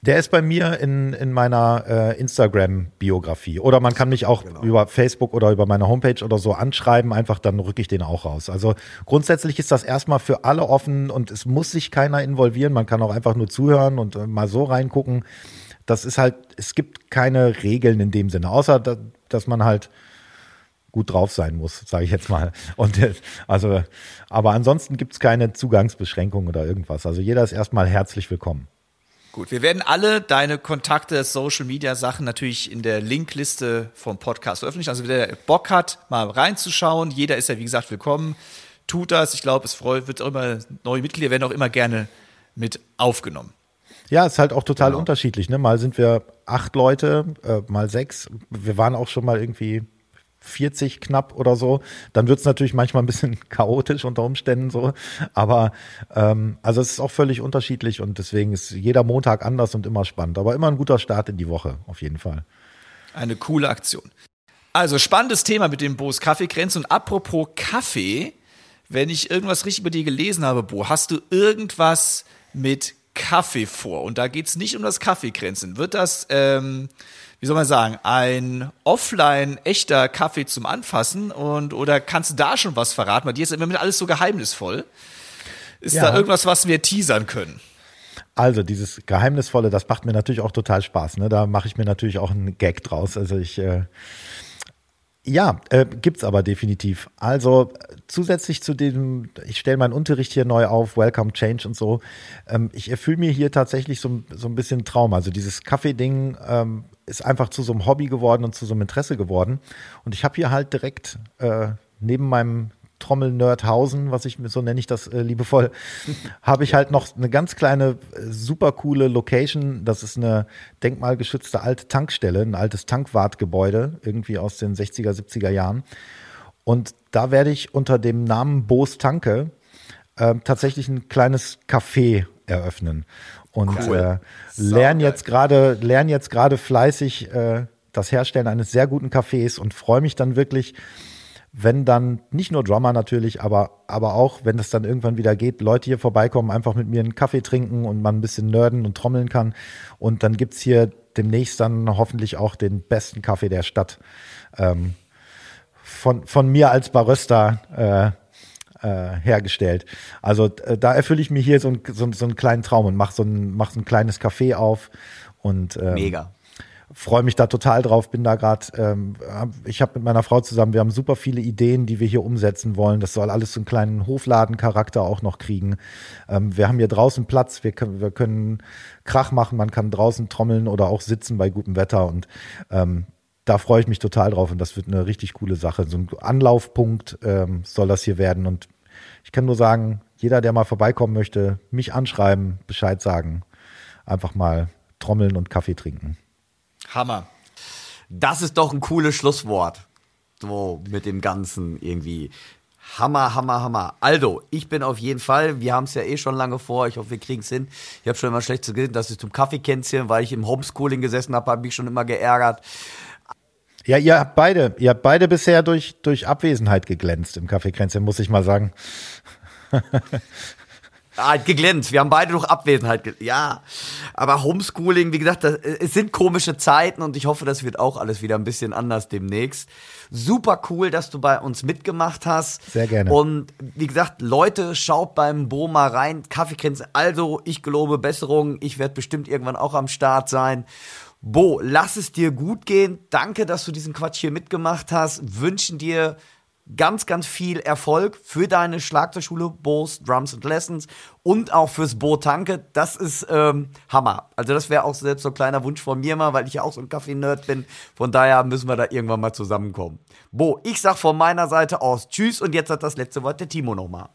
Der ist bei mir in, in meiner äh, Instagram-Biografie. Oder man kann mich auch genau. über Facebook oder über meine Homepage oder so anschreiben, einfach dann rücke ich den auch raus. Also grundsätzlich ist das erstmal für alle offen und es muss sich keiner involvieren. Man kann auch einfach nur zuhören und äh, mal so reingucken. Das ist halt, es gibt keine Regeln in dem Sinne, außer dass, dass man halt gut drauf sein muss, sage ich jetzt mal. Und äh, also, aber ansonsten gibt es keine Zugangsbeschränkungen oder irgendwas. Also jeder ist erstmal herzlich willkommen. Gut, wir werden alle deine Kontakte, Social Media Sachen natürlich in der Linkliste vom Podcast veröffentlichen. Also wer Bock hat, mal reinzuschauen, jeder ist ja wie gesagt willkommen. Tut das. Ich glaube, es freut, wird auch immer neue Mitglieder werden auch immer gerne mit aufgenommen. Ja, ist halt auch total genau. unterschiedlich. Ne? Mal sind wir acht Leute, äh, mal sechs. Wir waren auch schon mal irgendwie 40 knapp oder so, dann wird es natürlich manchmal ein bisschen chaotisch unter Umständen so. Aber ähm, also es ist auch völlig unterschiedlich und deswegen ist jeder Montag anders und immer spannend. Aber immer ein guter Start in die Woche, auf jeden Fall. Eine coole Aktion. Also spannendes Thema mit dem Bo's Kaffeegrenze. Und apropos Kaffee, wenn ich irgendwas richtig über dir gelesen habe, Bo, hast du irgendwas mit Kaffee vor? Und da geht es nicht um das Kaffeegrenzen. Wird das ähm, wie soll man sagen, ein offline echter Kaffee zum Anfassen und oder kannst du da schon was verraten? Bei dir ist immer alles so geheimnisvoll. Ist ja. da irgendwas, was wir teasern können? Also dieses Geheimnisvolle, das macht mir natürlich auch total Spaß. Ne? Da mache ich mir natürlich auch einen Gag draus. Also ich äh, ja, äh, gibt's aber definitiv. Also zusätzlich zu dem, ich stelle meinen Unterricht hier neu auf, Welcome Change und so. Ähm, ich erfülle mir hier tatsächlich so, so ein bisschen Traum. Also dieses Kaffee-Ding ähm, ist einfach zu so einem Hobby geworden und zu so einem Interesse geworden. Und ich habe hier halt direkt äh, neben meinem Trommel-Nerdhausen, was ich so nenne ich das äh, liebevoll, habe ich halt noch eine ganz kleine, äh, super coole Location. Das ist eine denkmalgeschützte alte Tankstelle, ein altes Tankwartgebäude, irgendwie aus den 60er, 70er Jahren. Und da werde ich unter dem Namen Boos Tanke äh, tatsächlich ein kleines Café eröffnen und cool. äh, lernen jetzt gerade lernen jetzt gerade fleißig äh, das Herstellen eines sehr guten Cafés und freue mich dann wirklich, wenn dann nicht nur Drummer natürlich, aber aber auch, wenn es dann irgendwann wieder geht, Leute hier vorbeikommen, einfach mit mir einen Kaffee trinken und man ein bisschen nerden und trommeln kann. Und dann gibt's hier demnächst dann hoffentlich auch den besten Kaffee der Stadt. Ähm, von, von mir als Barista äh, äh, hergestellt. Also äh, da erfülle ich mir hier so, ein, so, so einen kleinen Traum und mache so, ein, mach so ein kleines Café auf. Und, ähm, Mega freue mich da total drauf, bin da gerade, ähm, ich habe mit meiner Frau zusammen, wir haben super viele Ideen, die wir hier umsetzen wollen. Das soll alles so einen kleinen Hofladencharakter auch noch kriegen. Ähm, wir haben hier draußen Platz, wir können, wir können Krach machen, man kann draußen trommeln oder auch sitzen bei gutem Wetter und ähm, da freue ich mich total drauf und das wird eine richtig coole Sache. So ein Anlaufpunkt ähm, soll das hier werden und ich kann nur sagen, jeder, der mal vorbeikommen möchte, mich anschreiben, Bescheid sagen, einfach mal trommeln und Kaffee trinken. Hammer. Das ist doch ein cooles Schlusswort. So mit dem Ganzen irgendwie. Hammer, Hammer, Hammer. Also, ich bin auf jeden Fall, wir haben es ja eh schon lange vor, ich hoffe, wir kriegen es hin. Ich habe schon immer schlecht zu gesehen, dass ich zum Kaffeekränzchen, weil ich im Homeschooling gesessen habe, habe ich schon immer geärgert. Ja, ihr habt beide, ihr habt beide bisher durch, durch Abwesenheit geglänzt im Kaffeekränzchen, muss ich mal sagen. Ah, geglänzt. Wir haben beide durch Abwesenheit. Ja, aber Homeschooling, wie gesagt, das, es sind komische Zeiten und ich hoffe, das wird auch alles wieder ein bisschen anders demnächst. Super cool, dass du bei uns mitgemacht hast. Sehr gerne. Und wie gesagt, Leute, schaut beim Bo mal rein. Kaffeekränze. Also, ich gelobe Besserung. Ich werde bestimmt irgendwann auch am Start sein. Bo, lass es dir gut gehen. Danke, dass du diesen Quatsch hier mitgemacht hast. Wünschen dir ganz, ganz viel Erfolg für deine Schlagzeugschule, Bo's Drums and Lessons und auch fürs Bo Tanke. Das ist ähm, Hammer. Also das wäre auch selbst so ein kleiner Wunsch von mir mal, weil ich ja auch so ein Kaffee-Nerd bin. Von daher müssen wir da irgendwann mal zusammenkommen. Bo, ich sag von meiner Seite aus Tschüss und jetzt hat das letzte Wort der Timo nochmal.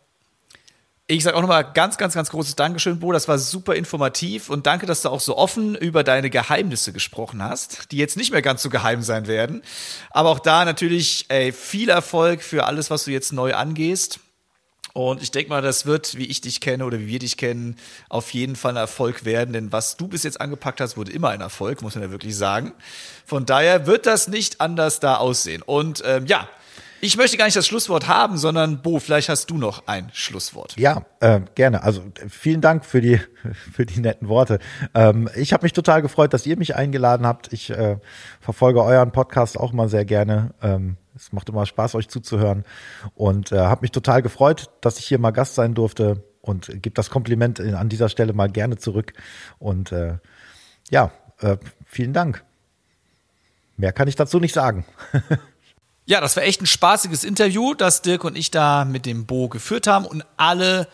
Ich sage auch nochmal ganz, ganz, ganz großes Dankeschön, Bo. Das war super informativ und danke, dass du auch so offen über deine Geheimnisse gesprochen hast, die jetzt nicht mehr ganz so geheim sein werden. Aber auch da natürlich ey, viel Erfolg für alles, was du jetzt neu angehst. Und ich denke mal, das wird, wie ich dich kenne oder wie wir dich kennen, auf jeden Fall ein Erfolg werden. Denn was du bis jetzt angepackt hast, wurde immer ein Erfolg, muss man ja wirklich sagen. Von daher wird das nicht anders da aussehen. Und ähm, ja, Ich möchte gar nicht das Schlusswort haben, sondern Bo, vielleicht hast du noch ein Schlusswort. Ja, äh, gerne. Also vielen Dank für die für die netten Worte. Ähm, ich habe mich total gefreut, dass ihr mich eingeladen habt. Ich äh, verfolge euren Podcast auch mal sehr gerne. Ähm, es macht immer Spaß, euch zuzuhören und äh, habe mich total gefreut, dass ich hier mal Gast sein durfte und gebe das Kompliment an dieser Stelle mal gerne zurück. Und äh, ja, äh, vielen Dank. Mehr kann ich dazu nicht sagen. ja, das war echt ein spaßiges Interview, das Dirk und ich da mit dem Bo geführt haben. Und alle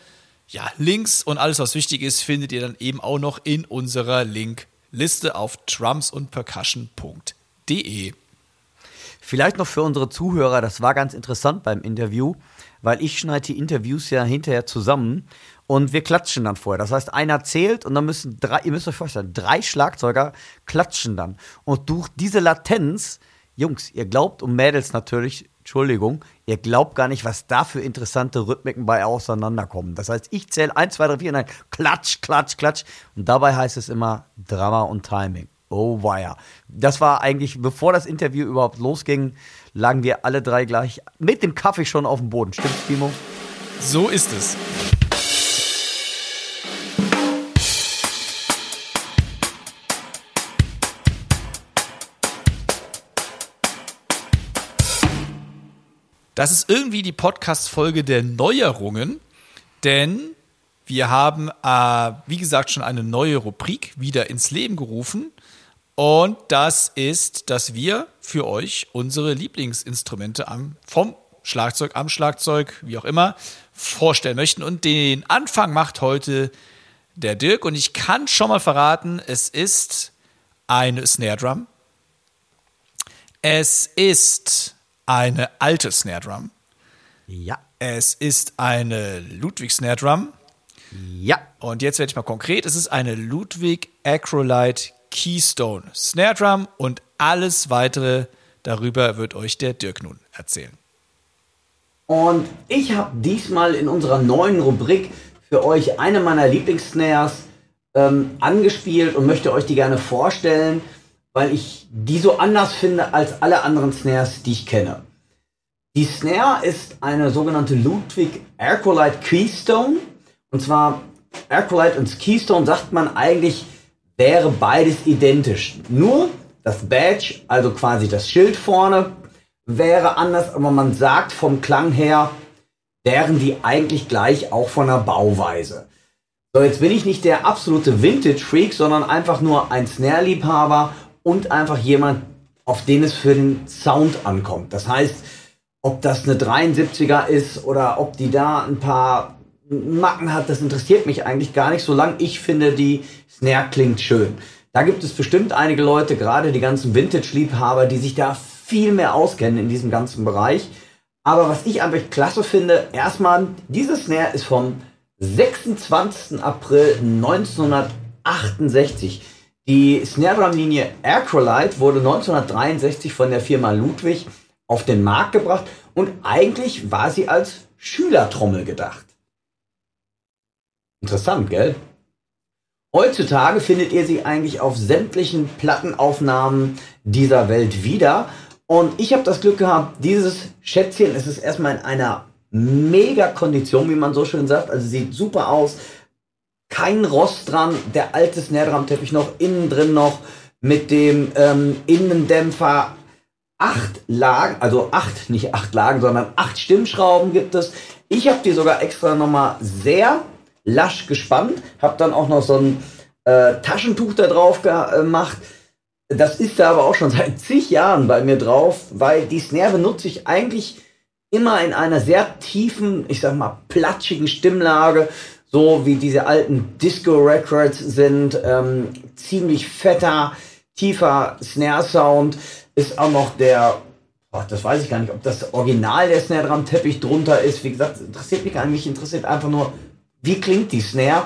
ja, Links und alles, was wichtig ist, findet ihr dann eben auch noch in unserer Linkliste auf drumsundpercussion.de. Vielleicht noch für unsere Zuhörer, das war ganz interessant beim Interview, weil ich schneide die Interviews ja hinterher zusammen und wir klatschen dann vorher. Das heißt, einer zählt und dann müssen drei, ihr müsst euch vorstellen, drei Schlagzeuger klatschen dann. Und durch diese Latenz, Jungs, ihr glaubt und Mädels natürlich, Entschuldigung, ihr glaubt gar nicht, was da für interessante Rhythmiken bei auseinanderkommen. Das heißt, ich zähle 1, 2, 3, 4 und dann klatsch, klatsch, klatsch. Und dabei heißt es immer Drama und Timing. Oh weia. Das war eigentlich, bevor das Interview überhaupt losging, lagen wir alle drei gleich mit dem Kaffee schon auf dem Boden. Stimmt's, Timo? So ist es. Das ist irgendwie die Podcast-Folge der Neuerungen, denn wir haben, äh, wie gesagt, schon eine neue Rubrik wieder ins Leben gerufen. Und das ist, dass wir für euch unsere Lieblingsinstrumente am, vom Schlagzeug, am Schlagzeug, wie auch immer, vorstellen möchten. Und den Anfang macht heute der Dirk. Und ich kann schon mal verraten, es ist eine Snare Drum. Es ist eine alte Snare Drum. Ja. Es ist eine Ludwig Snare Drum. Ja. Und jetzt werde ich mal konkret. Es ist eine Ludwig Acrolite Keystone Snare Drum und alles weitere darüber wird euch der Dirk nun erzählen. Und ich habe diesmal in unserer neuen Rubrik für euch eine meiner Lieblingssnares ähm, angespielt und möchte euch die gerne vorstellen weil ich die so anders finde als alle anderen Snares, die ich kenne. Die Snare ist eine sogenannte Ludwig Arcolite Keystone. Und zwar Arcolite und Keystone sagt man eigentlich, wäre beides identisch. Nur das Badge, also quasi das Schild vorne, wäre anders, aber man sagt vom Klang her, wären die eigentlich gleich auch von der Bauweise. So, jetzt bin ich nicht der absolute Vintage-Freak, sondern einfach nur ein Snare-Liebhaber und einfach jemand, auf den es für den Sound ankommt. Das heißt, ob das eine 73er ist oder ob die da ein paar Macken hat, das interessiert mich eigentlich gar nicht, solange ich finde, die Snare klingt schön. Da gibt es bestimmt einige Leute, gerade die ganzen Vintage-Liebhaber, die sich da viel mehr auskennen in diesem ganzen Bereich. Aber was ich einfach klasse finde, erstmal, diese Snare ist vom 26. April 1968. Die Snare Drum Linie Acrolite wurde 1963 von der Firma Ludwig auf den Markt gebracht und eigentlich war sie als Schülertrommel gedacht. Interessant, gell? Heutzutage findet ihr sie eigentlich auf sämtlichen Plattenaufnahmen dieser Welt wieder. Und ich habe das Glück gehabt, dieses Schätzchen, es ist erstmal in einer mega Kondition, wie man so schön sagt. Also sieht super aus kein Rost dran, der alte Snare-Drum-Teppich noch innen drin noch mit dem ähm, Innendämpfer. Acht Lagen, also acht, nicht acht Lagen, sondern acht Stimmschrauben gibt es. Ich habe die sogar extra nochmal sehr lasch gespannt, habe dann auch noch so ein äh, Taschentuch da drauf gemacht. Das ist da aber auch schon seit zig Jahren bei mir drauf, weil die Snare benutze ich eigentlich immer in einer sehr tiefen, ich sag mal, platschigen Stimmlage, so wie diese alten Disco-Records sind. Ähm, ziemlich fetter, tiefer Snare-Sound. Ist auch noch der, oh, das weiß ich gar nicht, ob das Original der Snare Drum Teppich drunter ist. Wie gesagt, interessiert mich gar nicht. Mich interessiert einfach nur, wie klingt die Snare.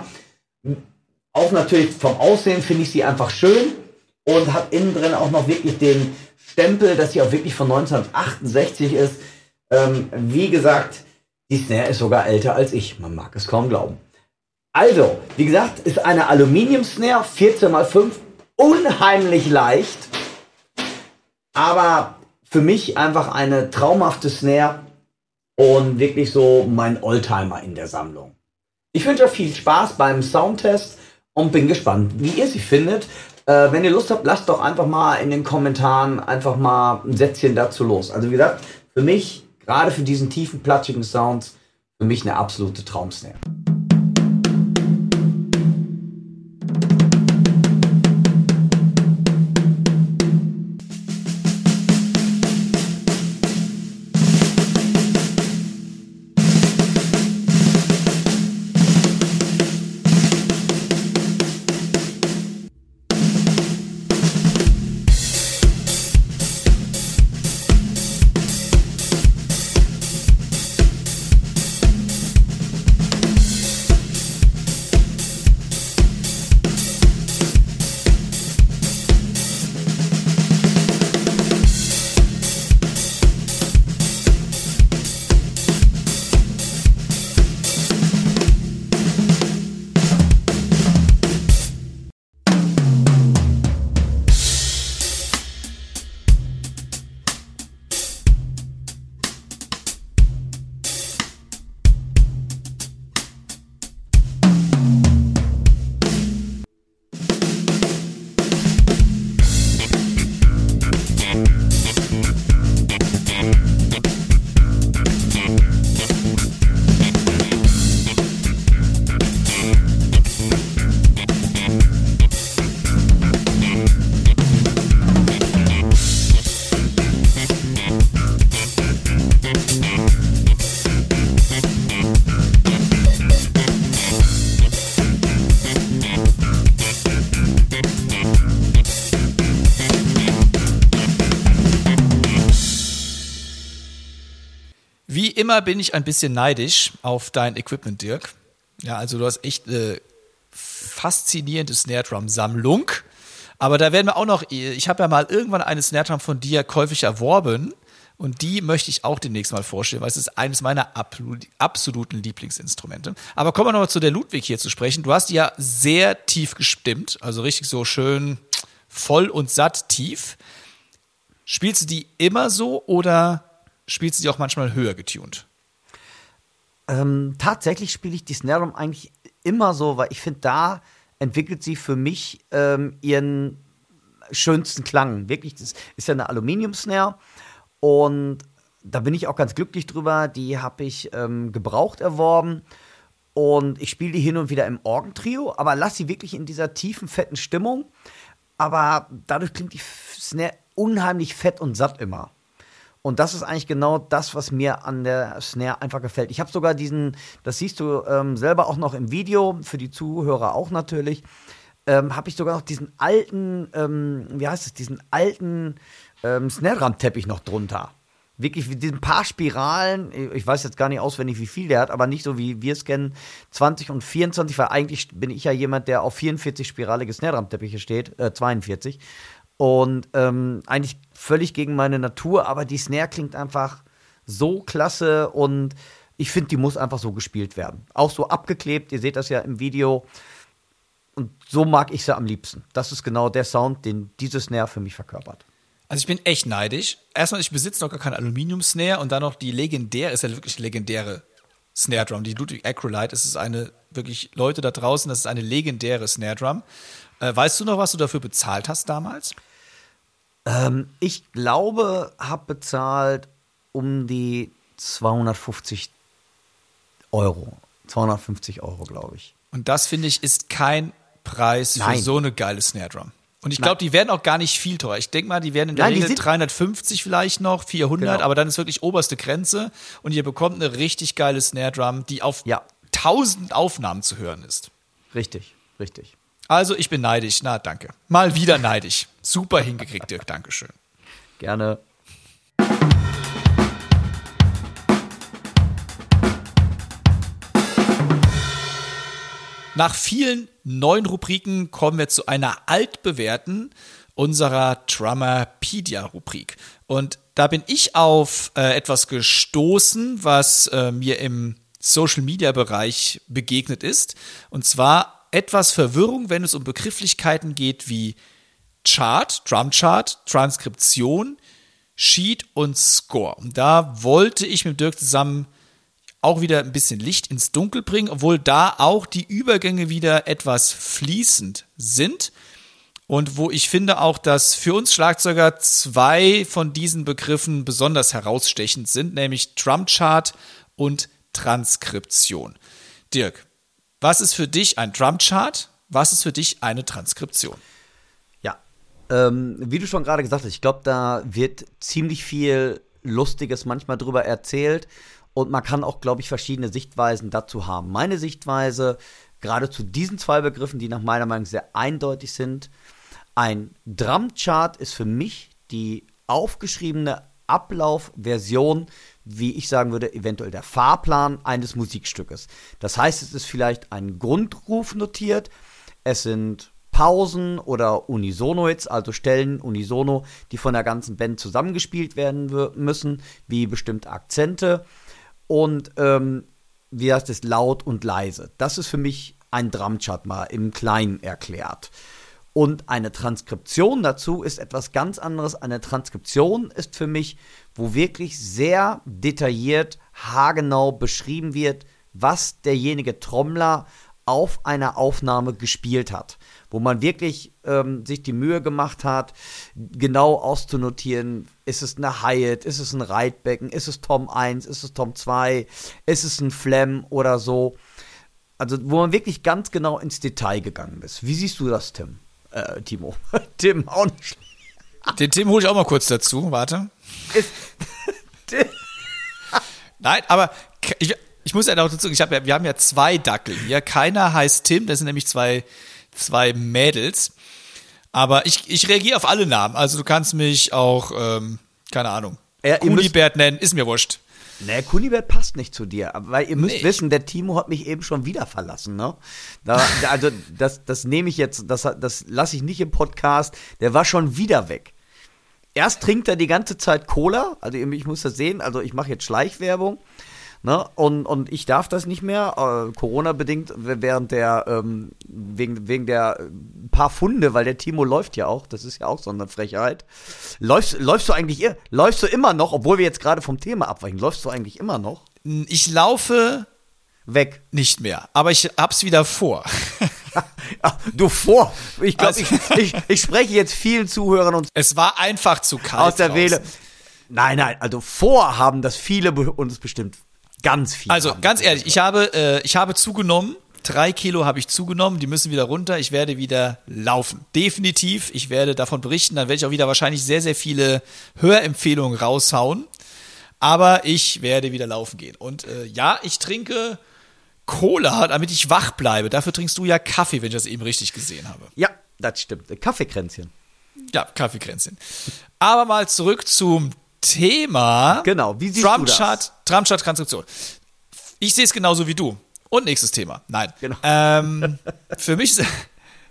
Auch natürlich vom Aussehen finde ich sie einfach schön und hat innen drin auch noch wirklich den Stempel, dass sie auch wirklich von 1968 ist. Ähm, wie gesagt, die Snare ist sogar älter als ich. Man mag es kaum glauben. Also, wie gesagt, ist eine Aluminium-Snare, 14 x 5, unheimlich leicht. Aber für mich einfach eine traumhafte Snare und wirklich so mein Oldtimer in der Sammlung. Ich wünsche euch viel Spaß beim Soundtest und bin gespannt, wie ihr sie findet. Äh, wenn ihr Lust habt, lasst doch einfach mal in den Kommentaren einfach mal ein Sätzchen dazu los. Also wie gesagt, für mich, gerade für diesen tiefen, platschigen Sounds, für mich eine absolute Traumsnare. Immer bin ich ein bisschen neidisch auf dein Equipment, Dirk. Ja, also du hast echt eine faszinierende Snare Drum Sammlung. Aber da werden wir auch noch, ich habe ja mal irgendwann eine Snare Drum von dir käufig erworben und die möchte ich auch demnächst mal vorstellen, weil es ist eines meiner absoluten Lieblingsinstrumente. Aber kommen wir nochmal zu der Ludwig hier zu sprechen. Du hast die ja sehr tief gestimmt, also richtig so schön voll und satt tief. Spielst du die immer so oder spielst du die auch manchmal höher getuned? Ähm, tatsächlich spiele ich die Snare Drum eigentlich immer so, weil ich finde, da entwickelt sie für mich ähm, ihren schönsten Klang. Wirklich, das ist ja eine Aluminium-Snare und da bin ich auch ganz glücklich drüber. Die habe ich ähm, gebraucht erworben und ich spiele die hin und wieder im Orgentrio, aber lass sie wirklich in dieser tiefen, fetten Stimmung. Aber dadurch klingt die Snare unheimlich fett und satt immer. Und das ist eigentlich genau das, was mir an der Snare einfach gefällt. Ich habe sogar diesen, das siehst du ähm, selber auch noch im Video, für die Zuhörer auch natürlich, ähm, habe ich sogar noch diesen alten, ähm, wie heißt es, diesen alten ähm, Snare-Drum-Teppich noch drunter. Wirklich mit diesen paar Spiralen, ich weiß jetzt gar nicht auswendig, wie viel der hat, aber nicht so wie wir es kennen, 20 und 24, weil eigentlich bin ich ja jemand, der auf 44 spiralige Snare-Drum-Teppiche steht, äh, 42. Und ähm, eigentlich völlig gegen meine Natur, aber die Snare klingt einfach so klasse und ich finde, die muss einfach so gespielt werden. Auch so abgeklebt, ihr seht das ja im Video. Und so mag ich sie am liebsten. Das ist genau der Sound, den diese Snare für mich verkörpert. Also ich bin echt neidisch. Erstmal, ich besitze noch gar keine Aluminium-Snare und dann noch die legendäre, ist ja wirklich legendäre Snare Drum, die Ludwig Acrolite. Das ist eine, wirklich, Leute da draußen, das ist eine legendäre Snare Drum. Äh, weißt du noch, was du dafür bezahlt hast damals? Ähm, ich glaube, habe bezahlt um die 250 Euro. 250 Euro, glaube ich. Und das, finde ich, ist kein Preis Nein. für so eine geile Snare Drum. Und ich glaube, die werden auch gar nicht viel teurer. Ich denke mal, die werden in der Nein, Regel sind- 350 vielleicht noch, 400, Genau. aber dann ist wirklich oberste Grenze und ihr bekommt eine richtig geile Snare Drum, die auf Ja. 1000 Aufnahmen zu hören ist. Richtig, richtig. Also ich bin neidisch. Na, danke. Mal wieder neidisch. Super hingekriegt, Dirk. Dankeschön. Gerne. Nach vielen neuen Rubriken kommen wir zu einer altbewährten unserer Drummerpedia-Rubrik. Und da bin ich auf äh, etwas gestoßen, was äh, mir im Social-Media-Bereich begegnet ist. Und zwar etwas Verwirrung, wenn es um Begrifflichkeiten geht wie Chart, Drumchart, Transkription, Sheet und Score. Und da wollte ich mit Dirk zusammen auch wieder ein bisschen Licht ins Dunkel bringen, obwohl da auch die Übergänge wieder etwas fließend sind. Und wo ich finde auch, dass für uns Schlagzeuger zwei von diesen Begriffen besonders herausstechend sind, nämlich Drumchart und Transkription. Dirk, was ist für dich ein Drumchart? Was ist für dich eine Transkription? Ja, ähm, wie du schon gerade gesagt hast, ich glaube, da wird ziemlich viel Lustiges manchmal drüber erzählt und man kann auch, glaube ich, verschiedene Sichtweisen dazu haben. Meine Sichtweise, gerade zu diesen zwei Begriffen, die nach meiner Meinung sehr eindeutig sind, ein Drumchart ist für mich die aufgeschriebene Ablaufversion, wie ich sagen würde, eventuell der Fahrplan eines Musikstückes. Das heißt, es ist vielleicht ein Grundruf notiert, es sind Pausen oder Unisono-Hits, also Stellen unisono, die von der ganzen Band zusammengespielt werden müssen, wie bestimmte Akzente und ähm, wie heißt es, laut und leise. Das ist für mich ein Drumchart mal im Kleinen erklärt. Und eine Transkription dazu ist etwas ganz anderes. Eine Transkription ist für mich, wo wirklich sehr detailliert, haargenau beschrieben wird, was derjenige Trommler auf einer Aufnahme gespielt hat. Wo man wirklich ähm, sich die Mühe gemacht hat, genau auszunotieren, ist es eine Hyatt, ist es ein Reitbecken, ist es Tom 1, ist es Tom 2, ist es ein Flem oder so. Also wo man wirklich ganz genau ins Detail gegangen ist. Wie siehst du das, Tim? Äh, Timo. Tim auch nicht. Den Tim hole ich auch mal kurz dazu. Warte. Ist, Nein, aber ich, ich muss ja auch dazu, ich hab ja, wir haben ja zwei Dackel hier. Keiner heißt Tim, das sind nämlich zwei, zwei Mädels. Aber ich, ich reagiere auf alle Namen. Also du kannst mich auch, ähm, keine Ahnung, ja, Kunibert nennen, ist mir wurscht. Nee, Kunibert passt nicht zu dir, weil ihr müsst nee. wissen, der Timo hat mich eben schon wieder verlassen, ne? Da, also das, das nehme ich jetzt, das, das lasse ich nicht im Podcast. Der war schon wieder weg. Erst trinkt er die ganze Zeit Cola, also ich muss das sehen, also ich mache jetzt Schleichwerbung. Ne? Und, und ich darf das nicht mehr, äh, Corona-bedingt, während der, ähm, wegen, wegen der äh, paar Funde, weil der Timo läuft ja auch, das ist ja auch so eine Frechheit. Läufst, läufst du eigentlich, läufst du immer noch, obwohl wir jetzt gerade vom Thema abweichen, läufst du eigentlich immer noch? Ich laufe weg. Nicht mehr, aber ich hab's wieder vor. Du vor. Ich glaube, also, ich, ich, ich, spreche jetzt vielen Zuhörern und. Es war einfach zu kalt. Aus der Wähle. Nein, nein, also vorhaben das viele uns bestimmt Ganz viel. Also ganz ehrlich, ich habe, äh, ich habe zugenommen. Drei Kilo habe ich zugenommen, die müssen wieder runter. Ich werde wieder laufen. Definitiv. Ich werde davon berichten. Dann werde ich auch wieder wahrscheinlich sehr, sehr viele Hörempfehlungen raushauen. Aber ich werde wieder laufen gehen. Und äh, ja, ich trinke Cola, damit ich wach bleibe. Dafür trinkst du ja Kaffee, wenn ich das eben richtig gesehen habe. Ja, das stimmt. Kaffeekränzchen. Ja, Kaffeekränzchen. Aber mal zurück zum Thema. Genau, wie siehst Drumchart, du das? Drumchart Konstruktion. Ich sehe es genauso wie du. Und nächstes Thema. Nein. Genau. Ähm, für, mich,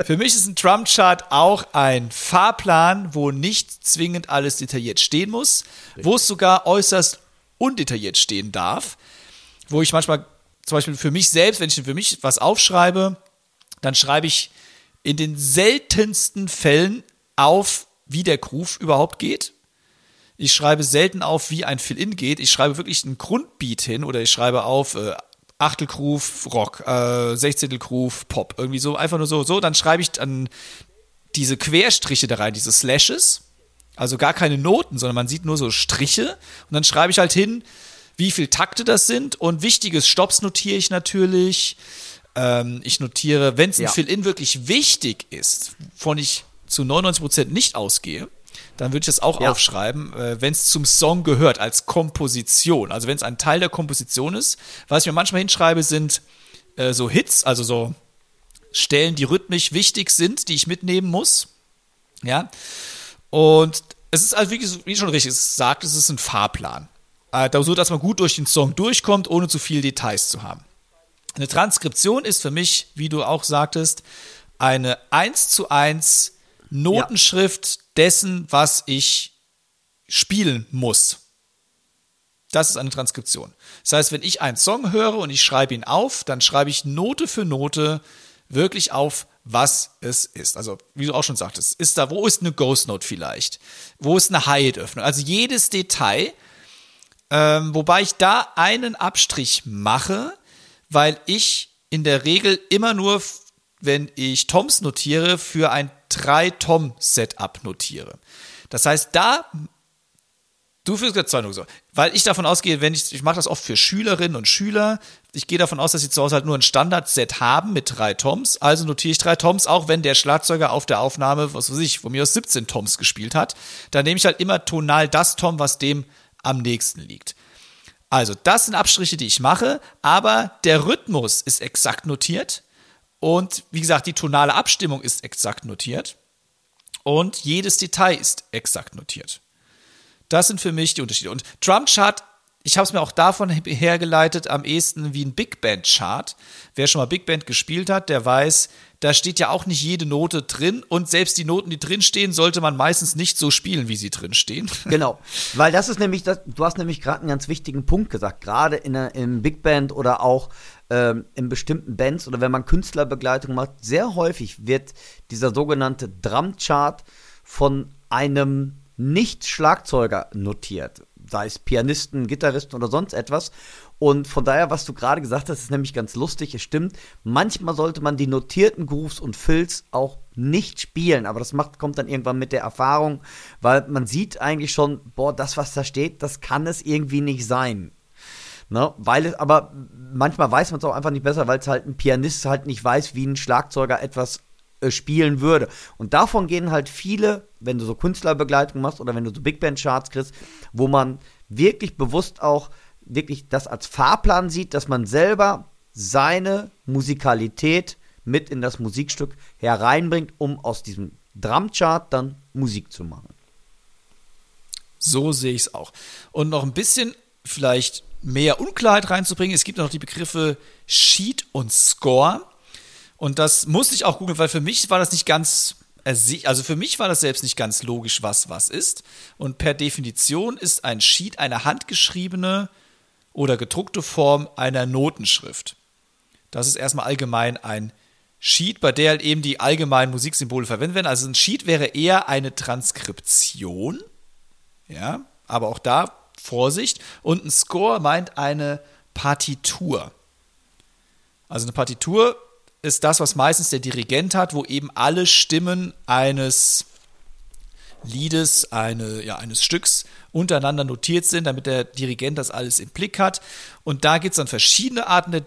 für mich ist ein Drumchart auch ein Fahrplan, wo nicht zwingend alles detailliert stehen muss, Richtig. wo es sogar äußerst undetailliert stehen darf. Wo ich manchmal, zum Beispiel für mich selbst, wenn ich für mich was aufschreibe, dann schreibe ich in den seltensten Fällen auf, wie der Groove überhaupt geht. Ich schreibe selten auf, wie ein Fill-In geht. Ich schreibe wirklich einen Grundbeat hin oder ich schreibe auf äh, Achtelgroove Rock, äh, Sechzehntel Groove Pop, irgendwie so, einfach nur so, so. Dann schreibe ich dann diese Querstriche da rein, diese Slashes. Also gar keine Noten, sondern man sieht nur so Striche. Und dann schreibe ich halt hin, wie viel Takte das sind. Und wichtiges Stops notiere ich natürlich. Ähm, ich notiere, wenn es ein ja. Fill-In wirklich wichtig ist, von ich zu 99% nicht ausgehe, dann würde ich das auch ja. aufschreiben, äh, wenn es zum Song gehört, als Komposition. Also wenn es ein Teil der Komposition ist. Was ich mir manchmal hinschreibe, sind äh, so Hits, also so Stellen, die rhythmisch wichtig sind, die ich mitnehmen muss. Ja. Und es ist also, wie, wie schon richtig sagt, es ist ein Fahrplan. Äh, so, dass man gut durch den Song durchkommt, ohne zu viele Details zu haben. Eine Transkription ist für mich, wie du auch sagtest, eine 1 zu 1 Notenschrift dessen, was ich spielen muss. Das ist eine Transkription. Das heißt, wenn ich einen Song höre und ich schreibe ihn auf, dann schreibe ich Note für Note wirklich auf, was es ist. Also, wie du auch schon sagtest, ist da, wo ist eine Ghost Note vielleicht? Wo ist eine Hyatt-Öffnung? Also jedes Detail, ähm, wobei ich da einen Abstrich mache, weil ich in der Regel immer nur, wenn ich Toms notiere, für ein 3-Tom-Setup notiere. Das heißt, da Du führst gerade Zeugung so. Weil ich davon ausgehe, wenn ich, ich mache das oft für Schülerinnen und Schüler, ich gehe davon aus, dass sie zu Hause halt nur ein Standard-Set haben mit drei Toms, also notiere ich drei Toms, auch wenn der Schlagzeuger auf der Aufnahme, was weiß ich, von mir aus 17 Toms gespielt hat, dann nehme ich halt immer tonal das Tom, was dem am nächsten liegt. Also, das sind Abstriche, die ich mache, aber der Rhythmus ist exakt notiert und wie gesagt, die tonale Abstimmung ist exakt notiert und jedes Detail ist exakt notiert. Das sind für mich die Unterschiede. Und Drumchart, ich habe es mir auch davon hergeleitet, am ehesten wie ein Big Band Chart. Wer schon mal Big Band gespielt hat, der weiß, da steht ja auch nicht jede Note drin und selbst die Noten, die drin stehen, sollte man meistens nicht so spielen, wie sie drin stehen. Genau, weil das ist nämlich, das, du hast nämlich gerade einen ganz wichtigen Punkt gesagt, gerade im Big Band oder auch ähm, in bestimmten Bands oder wenn man Künstlerbegleitung macht, sehr häufig wird dieser sogenannte Drumchart von einem nicht-Schlagzeuger notiert, sei es Pianisten, Gitarristen oder sonst etwas. Und von daher, was du gerade gesagt hast, ist nämlich ganz lustig. Es stimmt, manchmal sollte man die notierten Grooves und Fills auch nicht spielen, aber das macht, kommt dann irgendwann mit der Erfahrung, weil man sieht eigentlich schon, boah, das, was da steht, das kann es irgendwie nicht sein. Ne? Weil es, aber manchmal weiß man es auch einfach nicht besser, weil es halt ein Pianist halt nicht weiß, wie ein Schlagzeuger etwas äh, spielen würde. Und davon gehen halt viele, wenn du so Künstlerbegleitung machst oder wenn du so Big Band Charts kriegst, wo man wirklich bewusst auch wirklich das als Fahrplan sieht, dass man selber seine Musikalität mit in das Musikstück hereinbringt, um aus diesem Drumchart dann Musik zu machen. So sehe ich es auch. Und noch ein bisschen vielleicht mehr Unklarheit reinzubringen. Es gibt noch die Begriffe Sheet und Score. Und das musste ich auch googeln, weil für mich war das nicht ganz, also für mich war das selbst nicht ganz logisch, was was ist. Und per Definition ist ein Sheet eine handgeschriebene oder gedruckte Form einer Notenschrift. Das ist erstmal allgemein ein Sheet, bei der halt eben die allgemeinen Musiksymbole verwendet werden. Also ein Sheet wäre eher eine Transkription. Ja, aber auch da Vorsicht. Und ein Score meint eine Partitur. Also eine Partitur ist das, was meistens der Dirigent hat, wo eben alle Stimmen eines Liedes, eine, ja, eines Stücks untereinander notiert sind, damit der Dirigent das alles im Blick hat. Und da gibt es dann verschiedene Arten der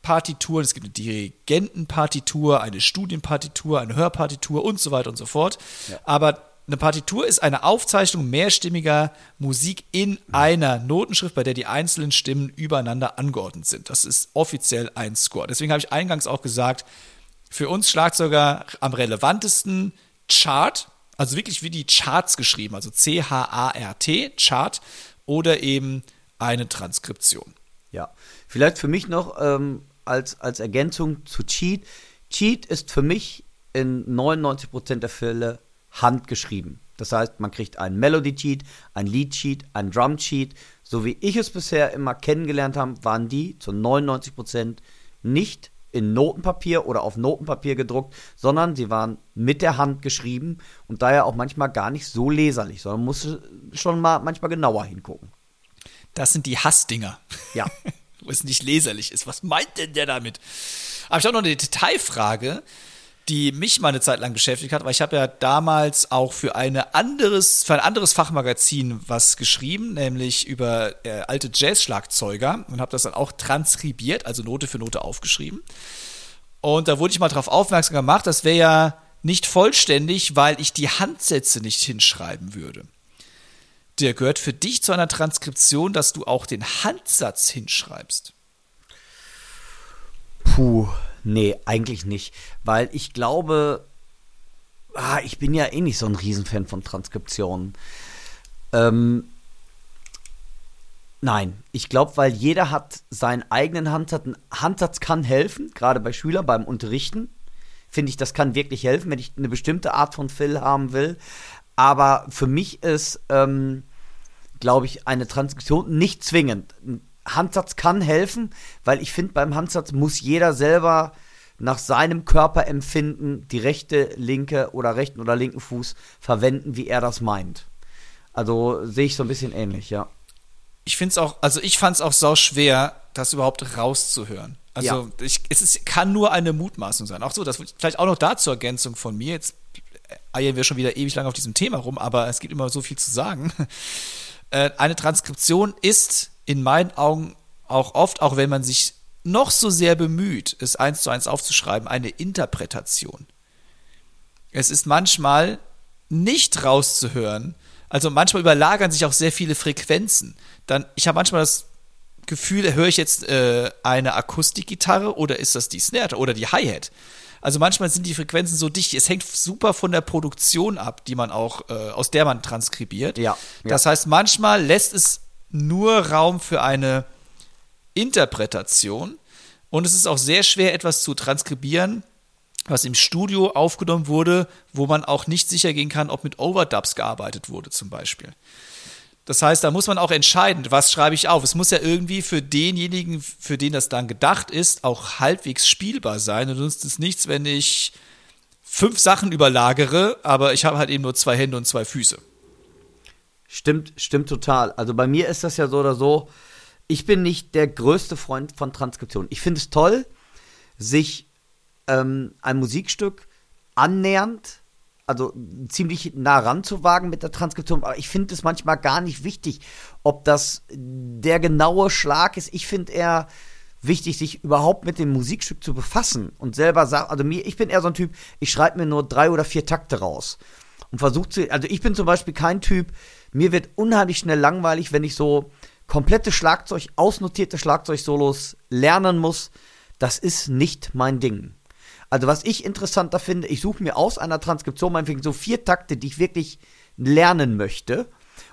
Partituren. Es gibt eine Dirigentenpartitur, eine Studienpartitur, eine Hörpartitur und so weiter und so fort. Ja. Aber eine Partitur ist eine Aufzeichnung mehrstimmiger Musik in einer Notenschrift, bei der die einzelnen Stimmen übereinander angeordnet sind. Das ist offiziell ein Score. Deswegen habe ich eingangs auch gesagt, für uns Schlagzeuger am relevantesten Chart, also wirklich wie die Charts geschrieben, also C-H-A-R-T, Chart, oder eben eine Transkription. Ja, vielleicht für mich noch ähm, als, als Ergänzung zu Cheat. Cheat ist für mich in 99% der Fälle handgeschrieben. Das heißt, man kriegt einen Melody-Cheat, ein Lead-Cheat, ein Drum-Cheat. So wie ich es bisher immer kennengelernt habe, waren die zu 99% nicht in Notenpapier oder auf Notenpapier gedruckt, sondern sie waren mit der Hand geschrieben und daher auch manchmal gar nicht so leserlich, sondern musste schon mal manchmal genauer hingucken. Das sind die Hassdinger. Ja. Wo es nicht leserlich ist. Was meint denn der damit? Aber ich habe noch eine Detailfrage die mich mal eine Zeit lang beschäftigt hat, weil ich habe ja damals auch für, eine anderes, für ein anderes Fachmagazin was geschrieben, nämlich über äh, alte Jazz-Schlagzeuger und habe das dann auch transkribiert, also Note für Note aufgeschrieben. Und da wurde ich mal darauf aufmerksam gemacht, das wäre ja nicht vollständig, weil ich die Handsätze nicht hinschreiben würde. Der gehört für dich zu einer Transkription, dass du auch den Handsatz hinschreibst. Puh. Nee, eigentlich nicht. Weil ich glaube, ah, ich bin ja eh nicht so ein Riesenfan von Transkriptionen. Ähm, nein, ich glaube, weil jeder hat seinen eigenen Handsatz. Ein Handsatz kann helfen, gerade bei Schülern beim Unterrichten. Finde ich, das kann wirklich helfen, wenn ich eine bestimmte Art von Fill haben will. Aber für mich ist, ähm, glaube ich, eine Transkription nicht zwingend. Handsatz kann helfen, weil ich finde, beim Handsatz muss jeder selber nach seinem Körperempfinden die rechte, linke oder rechten oder linken Fuß verwenden, wie er das meint. Also sehe ich so ein bisschen ähnlich, ja. Ich finde es auch, also ich fand es auch sau schwer, das überhaupt rauszuhören. Also Ja. ich, es ist, kann nur eine Mutmaßung sein. Auch so, das vielleicht auch noch da zur Ergänzung von mir. Jetzt eiern wir schon wieder ewig lang auf diesem Thema rum, aber es gibt immer so viel zu sagen. Äh, Eine Transkription ist in meinen Augen auch oft, auch wenn man sich noch so sehr bemüht, es eins zu eins aufzuschreiben, eine Interpretation. Es ist manchmal nicht rauszuhören. Also manchmal überlagern sich auch sehr viele Frequenzen. Dann, ich habe manchmal das Gefühl, höre ich jetzt äh, eine Akustikgitarre oder ist das die Snare oder die Hi-Hat? Also manchmal sind die Frequenzen so dicht. Es hängt super von der Produktion ab, die man auch, äh, aus der man transkribiert. Ja, ja. Das heißt, manchmal lässt es nur Raum für eine Interpretation und es ist auch sehr schwer, etwas zu transkribieren, was im Studio aufgenommen wurde, wo man auch nicht sicher gehen kann, ob mit Overdubs gearbeitet wurde, zum Beispiel. Das heißt, da muss man auch entscheiden, was schreibe ich auf. Es muss ja irgendwie für denjenigen, für den das dann gedacht ist, auch halbwegs spielbar sein. Und sonst ist nichts, wenn ich fünf Sachen überlagere, aber ich habe halt eben nur zwei Hände und zwei Füße. Stimmt, stimmt total. Also bei mir ist das ja so oder so. Ich bin nicht der größte Freund von Transkription. Ich finde es toll, sich ähm, ein Musikstück annähernd, also ziemlich nah ranzuwagen mit der Transkription. Aber ich finde es manchmal gar nicht wichtig, ob das der genaue Schlag ist. Ich finde eher wichtig, sich überhaupt mit dem Musikstück zu befassen und selber sagen, also mir, ich bin eher so ein Typ, ich schreibe mir nur drei oder vier Takte raus und versuche zu, also ich bin zum Beispiel kein Typ, mir wird unheimlich schnell langweilig, wenn ich so komplette Schlagzeug, ausnotierte Schlagzeugsolos lernen muss. Das ist nicht mein Ding. Also was ich interessanter finde, ich suche mir aus einer Transkription meinetwegen so vier Takte, die ich wirklich lernen möchte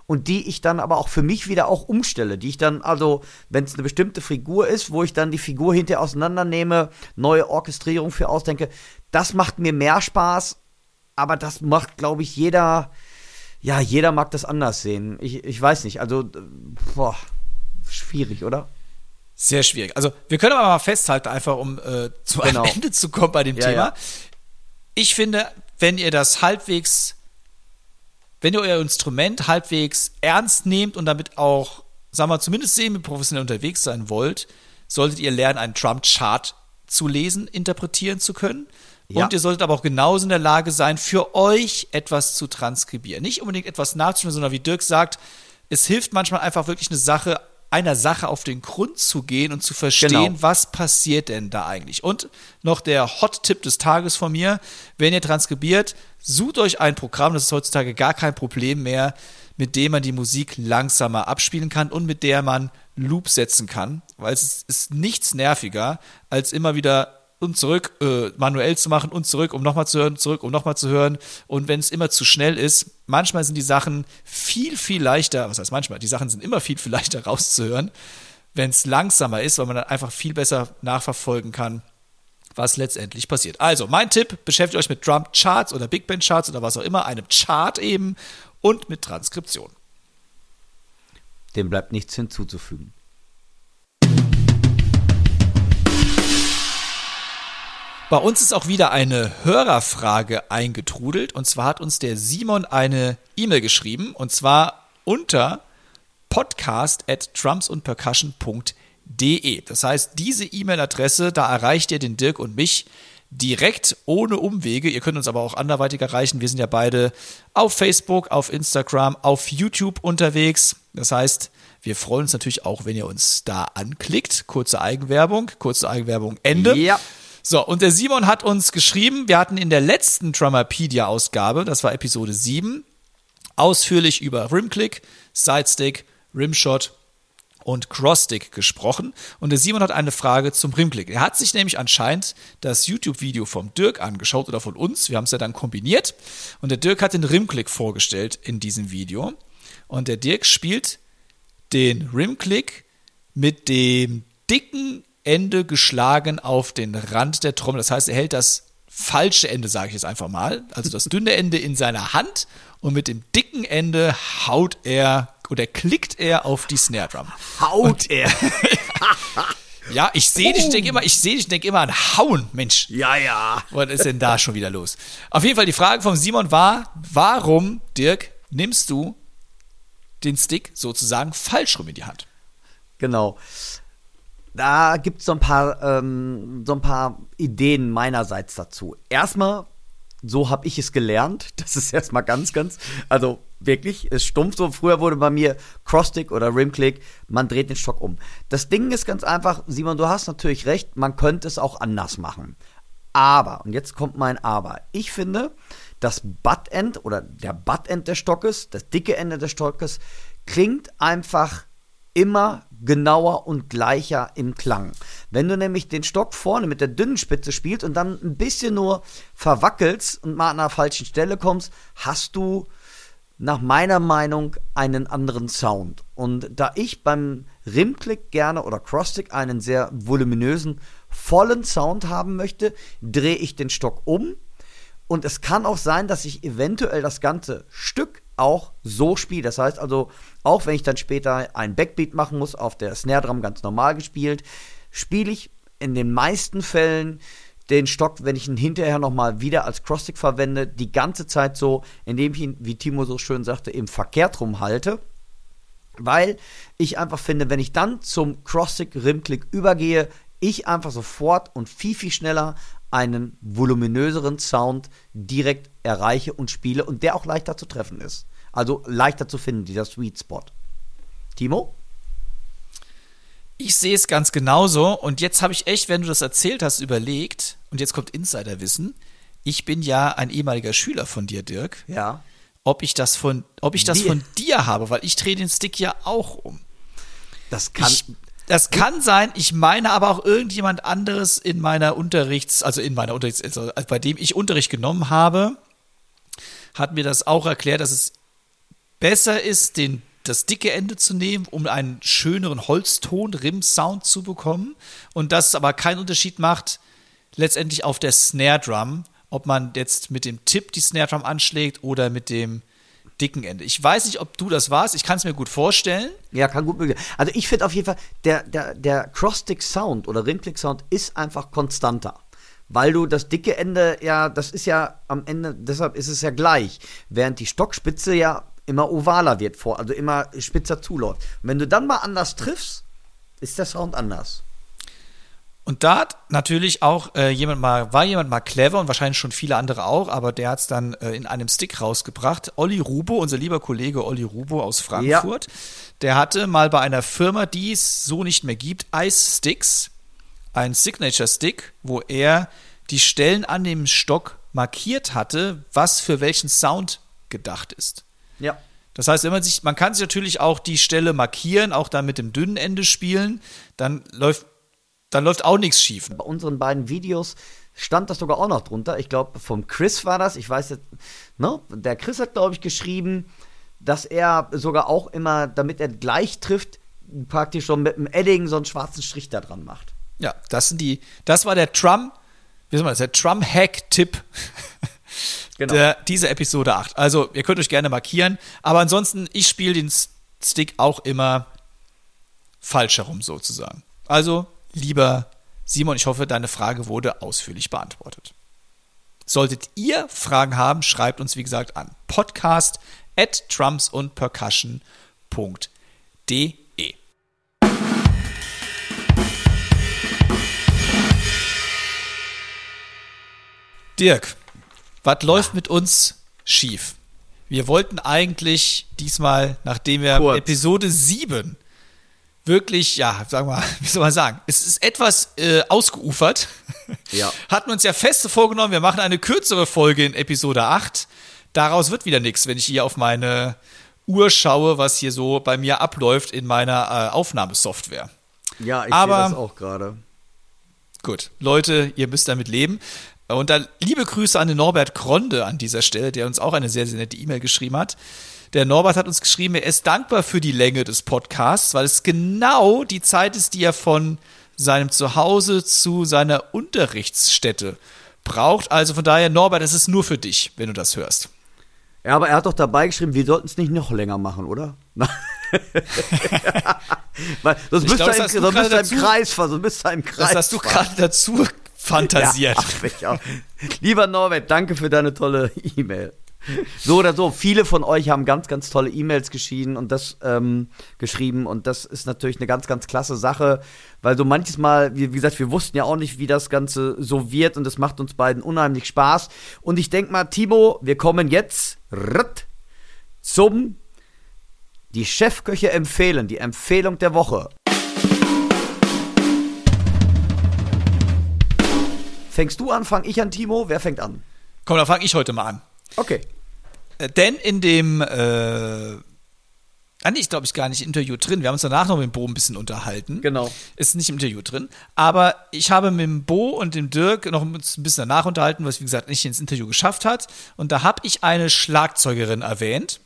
und die ich dann aber auch für mich wieder auch umstelle, die ich dann also, wenn es eine bestimmte Figur ist, wo ich dann die Figur hinterher auseinandernehme, neue Orchestrierung für ausdenke, das macht mir mehr Spaß, aber das macht, glaube ich, jeder, ja, jeder mag das anders sehen. Ich, ich weiß nicht, also, boah, schwierig, oder? Sehr schwierig. Also wir können aber mal festhalten, einfach um äh, zu Genau. einem Ende zu kommen bei dem Ja, Thema. ja. Ich finde, wenn ihr das halbwegs, wenn ihr euer Instrument halbwegs ernst nehmt und damit auch, sagen wir, zumindest semi-professionell unterwegs sein wollt, solltet ihr lernen, einen Drum-Chart zu lesen, interpretieren zu können. Ja. Und ihr solltet aber auch genauso in der Lage sein, für euch etwas zu transkribieren. Nicht unbedingt etwas nachzuspielen, sondern wie Dirk sagt, es hilft manchmal einfach wirklich eine Sache, einer Sache auf den Grund zu gehen und zu verstehen, Genau. was passiert denn da eigentlich. Und noch der Hot-Tipp des Tages von mir, wenn ihr transkribiert, sucht euch ein Programm, das ist heutzutage gar kein Problem mehr, mit dem man die Musik langsamer abspielen kann und mit der man Loop setzen kann, weil es ist nichts nerviger, als immer wieder und zurück äh, manuell zu machen und zurück, um nochmal zu hören, zurück, um nochmal zu hören. Und wenn es immer zu schnell ist, manchmal sind die Sachen viel, viel leichter, was heißt manchmal, die Sachen sind immer viel, viel leichter rauszuhören, wenn es langsamer ist, weil man dann einfach viel besser nachverfolgen kann, was letztendlich passiert. Also, mein Tipp, beschäftigt euch mit Drum Charts oder Big Band Charts oder was auch immer, einem Chart eben und mit Transkription. Dem bleibt nichts hinzuzufügen. Bei uns ist auch wieder eine Hörerfrage eingetrudelt. Und zwar hat uns der Simon eine E-Mail geschrieben. Und zwar unter podcast at drumsundpercussion.de. Das heißt, diese E-Mail-Adresse, da erreicht ihr den Dirk und mich direkt ohne Umwege. Ihr könnt uns aber auch anderweitig erreichen. Wir sind ja beide auf Facebook, auf Instagram, auf YouTube unterwegs. Das heißt, wir freuen uns natürlich auch, wenn ihr uns da anklickt. Kurze Eigenwerbung, kurze Eigenwerbung, Ende. Ja. So, und der Simon hat uns geschrieben, wir hatten in der letzten Drummerpedia-Ausgabe, das war Episode 7, ausführlich über Rimclick, Sidestick, Rimshot und Crossstick gesprochen. Und der Simon hat eine Frage zum Rimclick. Er hat sich nämlich anscheinend das YouTube-Video vom Dirk angeschaut oder von uns. Wir haben es ja dann kombiniert. Und der Dirk hat den Rimclick vorgestellt in diesem Video. Und der Dirk spielt den Rimclick mit dem dicken Ende geschlagen auf den Rand der Trommel. Das heißt, er hält das falsche Ende, sage ich jetzt einfach mal, also das dünne Ende in seiner Hand und mit dem dicken Ende haut er oder klickt er auf die Snare Drum. Haut er. Ja, ich sehe dich, ich denke immer, ich sehe dich, denke immer an Hauen, Mensch. Ja, ja. Was ist denn da schon wieder los? Auf jeden Fall die Frage von Simon war, warum, Dirk, nimmst du den Stick sozusagen falsch rum in die Hand? Genau. Da gibt es so ein paar, ähm, so ein paar Ideen meinerseits dazu. Erstmal, so habe ich es gelernt. Das ist erstmal ganz, ganz, also wirklich, ist stumpf so. Früher wurde bei mir Crossstick oder Rimclick, man dreht den Stock um. Das Ding ist ganz einfach, Simon, du hast natürlich recht, man könnte es auch anders machen. Aber, und jetzt kommt mein Aber. Ich finde, das Buttend oder der Buttend des Stockes, das dicke Ende des Stockes, klingt einfach immer genauer und gleicher im Klang. Wenn du nämlich den Stock vorne mit der dünnen Spitze spielst und dann ein bisschen nur verwackelst und mal an einer falschen Stelle kommst, hast du nach meiner Meinung einen anderen Sound. Und da ich beim Rimclick gerne oder Crosstick einen sehr voluminösen, vollen Sound haben möchte, drehe ich den Stock um. Und es kann auch sein, dass ich eventuell das ganze Stück auch so spiele. Das heißt also, auch wenn ich dann später ein Backbeat machen muss, auf der Snare Drum ganz normal gespielt, spiele ich in den meisten Fällen den Stock, wenn ich ihn hinterher nochmal wieder als Crossstick verwende, die ganze Zeit so, indem ich ihn, wie Timo so schön sagte, im verkehrt rum halte. Weil ich einfach finde, wenn ich dann zum Crossstick-Rimclick übergehe, ich einfach sofort und viel, viel schneller einen voluminöseren Sound direkt erreiche und spiele und der auch leichter zu treffen ist. Also leichter zu finden, dieser Sweet Spot. Timo? Ich sehe es ganz genauso und jetzt habe ich echt, wenn du das erzählt hast, überlegt und jetzt kommt Insiderwissen. Ich bin ja ein ehemaliger Schüler von dir, Dirk. Ja. Ob ich das von, ob ich das von dir habe, weil ich drehe den Stick ja auch um. Das kann. Ich, das kann sein, ich meine aber auch irgendjemand anderes in meiner Unterrichts, also in meiner Unterrichts, also bei dem ich Unterricht genommen habe, hat mir das auch erklärt, dass es besser ist, den, das dicke Ende zu nehmen, um einen schöneren Holzton, Rim-Sound zu bekommen. Und dass es aber keinen Unterschied macht, letztendlich auf der Snare Drum, ob man jetzt mit dem Tipp die Snare Drum anschlägt oder mit dem dicken Ende. Ich weiß nicht, ob du das warst. Ich kann es mir gut vorstellen. Ja, kann gut möglich. Also ich finde auf jeden Fall, der, der, der Cross-Stick-Sound oder Rimclick-Sound ist einfach konstanter. Weil du das dicke Ende, ja, das ist ja am Ende, deshalb ist es ja gleich. Während die Stockspitze ja immer ovaler wird vor, also immer spitzer zuläuft. Und wenn du dann mal anders triffst, ist der Sound anders. Und da hat natürlich auch äh, jemand mal, war jemand mal clever und wahrscheinlich schon viele andere auch, aber der hat es dann äh, in einem Stick rausgebracht. Olli Rubo, unser lieber Kollege Olli Rubo aus Frankfurt, ja. der hatte mal bei einer Firma, die es so nicht mehr gibt, Ice Sticks, ein Signature Stick, wo er die Stellen an dem Stock markiert hatte, was für welchen Sound gedacht ist. Ja. Das heißt, wenn man sich, man kann sich natürlich auch die Stelle markieren, auch dann mit dem dünnen Ende spielen, dann läuft dann läuft auch nichts schief. Bei unseren beiden Videos stand das sogar auch noch drunter. Ich glaube, vom Chris war das. Ich weiß jetzt, ne? Der Chris hat, glaube ich, geschrieben, dass er sogar auch immer, damit er gleich trifft, praktisch schon mit dem Edding so einen schwarzen Strich da dran macht. Ja, das sind die, das war der Trump, wie soll man das, der Trump-Hack-Tipp. Genau. Der, diese Episode 8. Also, ihr könnt euch gerne markieren. Aber ansonsten, ich spiele den Stick auch immer falsch herum sozusagen. Also, Lieber Simon, ich hoffe, deine Frage wurde ausführlich beantwortet. Solltet ihr Fragen haben, schreibt uns wie gesagt an podcast at trumpsundpercussion.de. Dirk, was läuft mit uns schief? Wir wollten eigentlich diesmal, nachdem wir Kurz. Episode 7 wirklich, ja, sagen wir mal, wie soll man sagen, es ist etwas äh, ausgeufert. Ja. Hatten uns ja feste vorgenommen, wir machen eine kürzere Folge in Episode 8. Daraus wird wieder nichts, wenn ich hier auf meine Uhr schaue, was hier so bei mir abläuft in meiner äh, Aufnahmesoftware. Ja, ich Aber, sehe das auch gerade. Gut, Leute, ihr müsst damit leben. Und dann liebe Grüße an den Norbert Kronde an dieser Stelle, der uns auch eine sehr, sehr nette E-Mail geschrieben hat. Der Norbert hat uns geschrieben, er ist dankbar für die Länge des Podcasts, weil es genau die Zeit ist, die er von seinem Zuhause zu seiner Unterrichtsstätte braucht. Also von daher, Norbert, es ist nur für dich, wenn du das hörst. Ja, aber er hat doch dabei geschrieben, wir sollten es nicht noch länger machen, oder? Weil, sonst bist glaub, du das im, sonst bist du im Kreis, sonst bist du im Kreis. Das hast du gerade dazu fantasiert. Ja, ach. Lieber Norbert, danke für deine tolle E-Mail. So oder so, viele von euch haben ganz, ganz tolle E-Mails geschrieben und das ähm, geschrieben und das ist natürlich eine ganz, ganz klasse Sache, weil so manches Mal, wie, wie gesagt, wir wussten ja auch nicht, wie das Ganze so wird und es macht uns beiden unheimlich Spaß. Und ich denke mal, Timo, wir kommen jetzt ritt, zum die Chefköche empfehlen, die Empfehlung der Woche. Fängst du an, fang ich an, Timo? Wer fängt an? Komm, dann fange ich heute mal an. Okay. Äh, Denn in dem, äh, ah nee, ich glaube, ich gar nicht im Interview drin. Wir haben uns danach noch mit dem Bo ein bisschen unterhalten. Genau. Ist nicht im Interview drin. Aber ich habe mit dem Bo und dem Dirk noch ein bisschen danach unterhalten, was, wie gesagt, nicht ins Interview geschafft hat. Und da habe ich eine Schlagzeugerin erwähnt.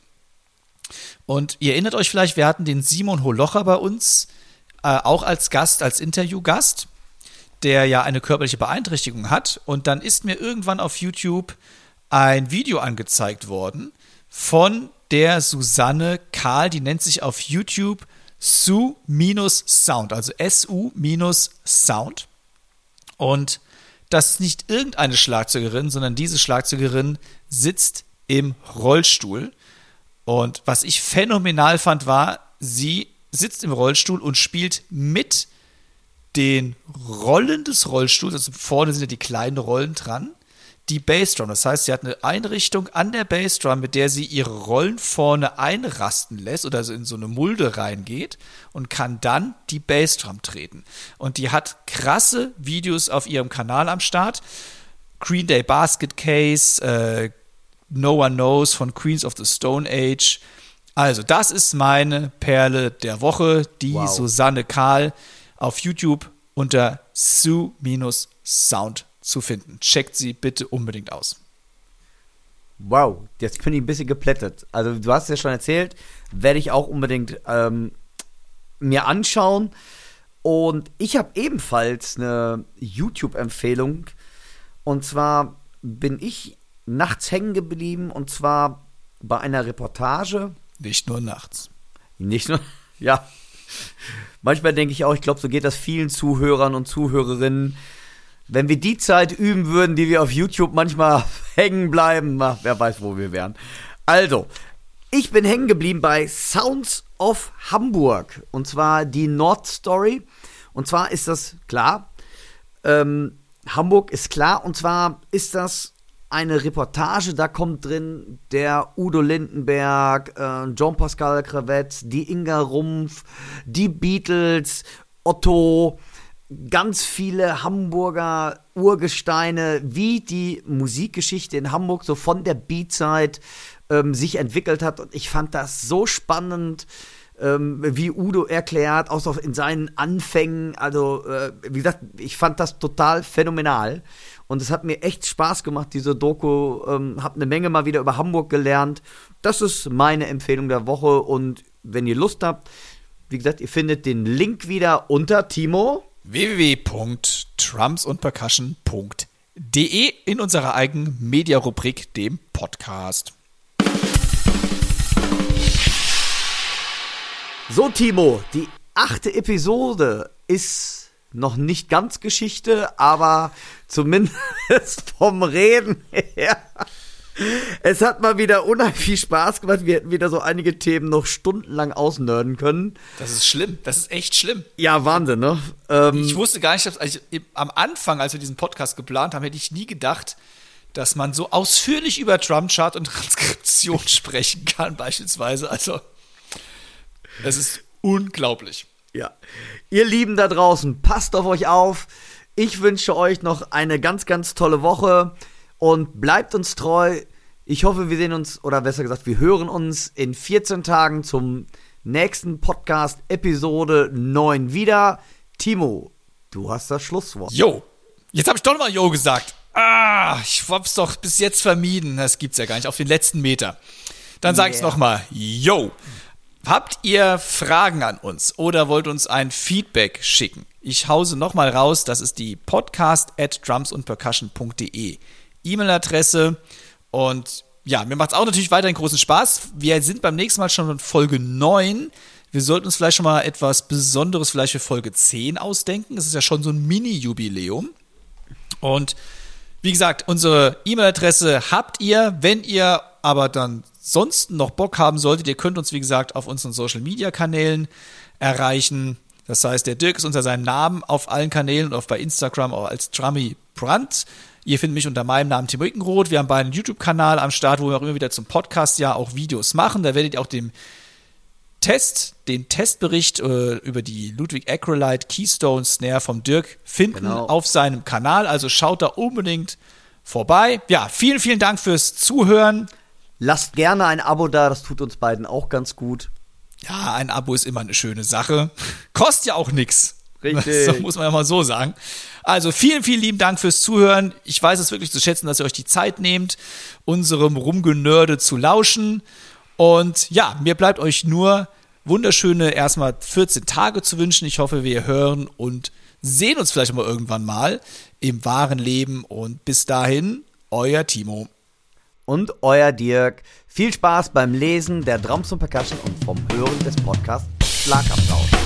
Und ihr erinnert euch vielleicht, wir hatten den Simon Holocher bei uns, äh, auch als Gast, als Interviewgast, der ja eine körperliche Beeinträchtigung hat. Und dann ist mir irgendwann auf YouTube ein Video angezeigt worden von der Susanne Karl, die nennt sich auf YouTube Su-Sound, also S-U-Sound. Und das ist nicht irgendeine Schlagzeugerin, sondern diese Schlagzeugerin sitzt im Rollstuhl. Und was ich phänomenal fand, war, sie sitzt im Rollstuhl und spielt mit den Rollen des Rollstuhls, also vorne sind ja die kleinen Rollen dran, die Bassdrum. Das heißt, sie hat eine Einrichtung an der Bassdrum, mit der sie ihre Rollen vorne einrasten lässt oder so in so eine Mulde reingeht und kann dann die Bassdrum treten. Und die hat krasse Videos auf ihrem Kanal am Start. Green Day Basket Case, äh, No One Knows von Queens of the Stone Age. Also, das ist meine Perle der Woche, die Wow. Susanne Karl auf YouTube unter Sue-Sound zu finden. Checkt sie bitte unbedingt aus. Wow, jetzt bin ich ein bisschen geplättet. Also du hast es ja schon erzählt, werde ich auch unbedingt ähm, mir anschauen. Und ich habe ebenfalls eine YouTube-Empfehlung. Und zwar bin ich nachts hängen geblieben und zwar bei einer Reportage. Nicht nur nachts. Nicht nur, ja. Manchmal denke ich auch, ich glaube, so geht das vielen Zuhörern und Zuhörerinnen. Wenn wir die Zeit üben würden, die wir auf YouTube manchmal hängen bleiben, wer weiß, wo wir wären. Also, ich bin hängen geblieben bei Sounds of Hamburg. Und zwar die Nordstory. Und zwar ist das klar. Ähm, Hamburg ist klar. Und zwar ist das eine Reportage. Da kommt drin der Udo Lindenberg, äh, Jean-Pascal Cravette, die Inga Rumpf, die Beatles, Otto, ganz viele Hamburger Urgesteine, wie die Musikgeschichte in Hamburg so von der Beatzeit ähm, sich entwickelt hat. Und ich fand das so spannend, ähm, wie Udo erklärt, auch so in seinen Anfängen. Also, äh, wie gesagt, ich fand das total phänomenal. Und es hat mir echt Spaß gemacht, diese Doku. Ähm, hab eine Menge mal wieder über Hamburg gelernt. Das ist meine Empfehlung der Woche. Und wenn ihr Lust habt, wie gesagt, ihr findet den Link wieder unter Timo. www.trumpsundpercussion.de in unserer eigenen Media-Rubrik, dem Podcast. So, Timo, die achte Episode ist noch nicht ganz Geschichte, aber zumindest vom Reden her. Es hat mal wieder unheimlich viel Spaß gemacht. Wir hätten wieder so einige Themen noch stundenlang ausnörden können. Das ist schlimm. Das ist echt schlimm. Ja, Wahnsinn, ne? Ähm, Ich wusste gar nicht, dass, also am Anfang, als wir diesen Podcast geplant haben, hätte ich nie gedacht, dass man so ausführlich über Drumchart und Transkription sprechen kann, beispielsweise. Also, es ist unglaublich. Ja. Ihr Lieben da draußen, passt auf euch auf. Ich wünsche euch noch eine ganz, ganz tolle Woche und bleibt uns treu. Ich hoffe, wir sehen uns, oder besser gesagt, wir hören uns in 14 Tagen zum nächsten Podcast, Episode 9 wieder. Timo, du hast das Schlusswort. Jo, jetzt habe ich doch nochmal Jo gesagt. Ah, ich hab's doch bis jetzt vermieden. Das gibt's ja gar nicht, auf den letzten Meter. Dann sag ich's Yeah. nochmal. Jo. Habt ihr Fragen an uns oder wollt uns ein Feedback schicken? Ich hause nochmal raus, das ist die podcast at drumsundpercussion.de E-Mail-Adresse und ja, mir macht's auch natürlich weiterhin großen Spaß. Wir sind beim nächsten Mal schon in Folge 9. wir sollten uns vielleicht schon mal etwas Besonderes vielleicht für Folge 10 ausdenken. Es ist ja schon so ein Mini-Jubiläum. Und wie gesagt, unsere E-Mail-Adresse habt ihr. Wenn ihr aber dann sonst noch Bock haben solltet, ihr könnt uns, wie gesagt, auf unseren Social-Media-Kanälen erreichen. Das heißt, der Dirk ist unter seinem Namen auf allen Kanälen und auch bei Instagram auch als Drummy Brandt. Ihr findet mich unter meinem Namen Tim Rickenroth. Wir haben beide einen YouTube-Kanal am Start, wo wir auch immer wieder zum Podcast ja auch Videos machen. Da werdet ihr auch dem Test, den Testbericht äh, über die Ludwig Acrolite Keystone Snare vom Dirk finden Genau. auf seinem Kanal. Also schaut da unbedingt vorbei. Ja, vielen, vielen Dank fürs Zuhören. Lasst gerne ein Abo da, das tut uns beiden auch ganz gut. Ja, ein Abo ist immer eine schöne Sache. Kostet ja auch nix. Richtig. Das muss man ja mal so sagen. Also vielen, vielen lieben Dank fürs Zuhören. Ich weiß es wirklich zu schätzen, dass ihr euch die Zeit nehmt, unserem Rumgenörde zu lauschen. Und ja, mir bleibt euch nur wunderschöne erstmal 14 Tage zu wünschen. Ich hoffe, wir hören und sehen uns vielleicht mal irgendwann mal im wahren Leben. Und bis dahin, euer Timo. Und euer Dirk. Viel Spaß beim Lesen der Drums und Percussion und vom Hören des Podcasts Schlagabtausch.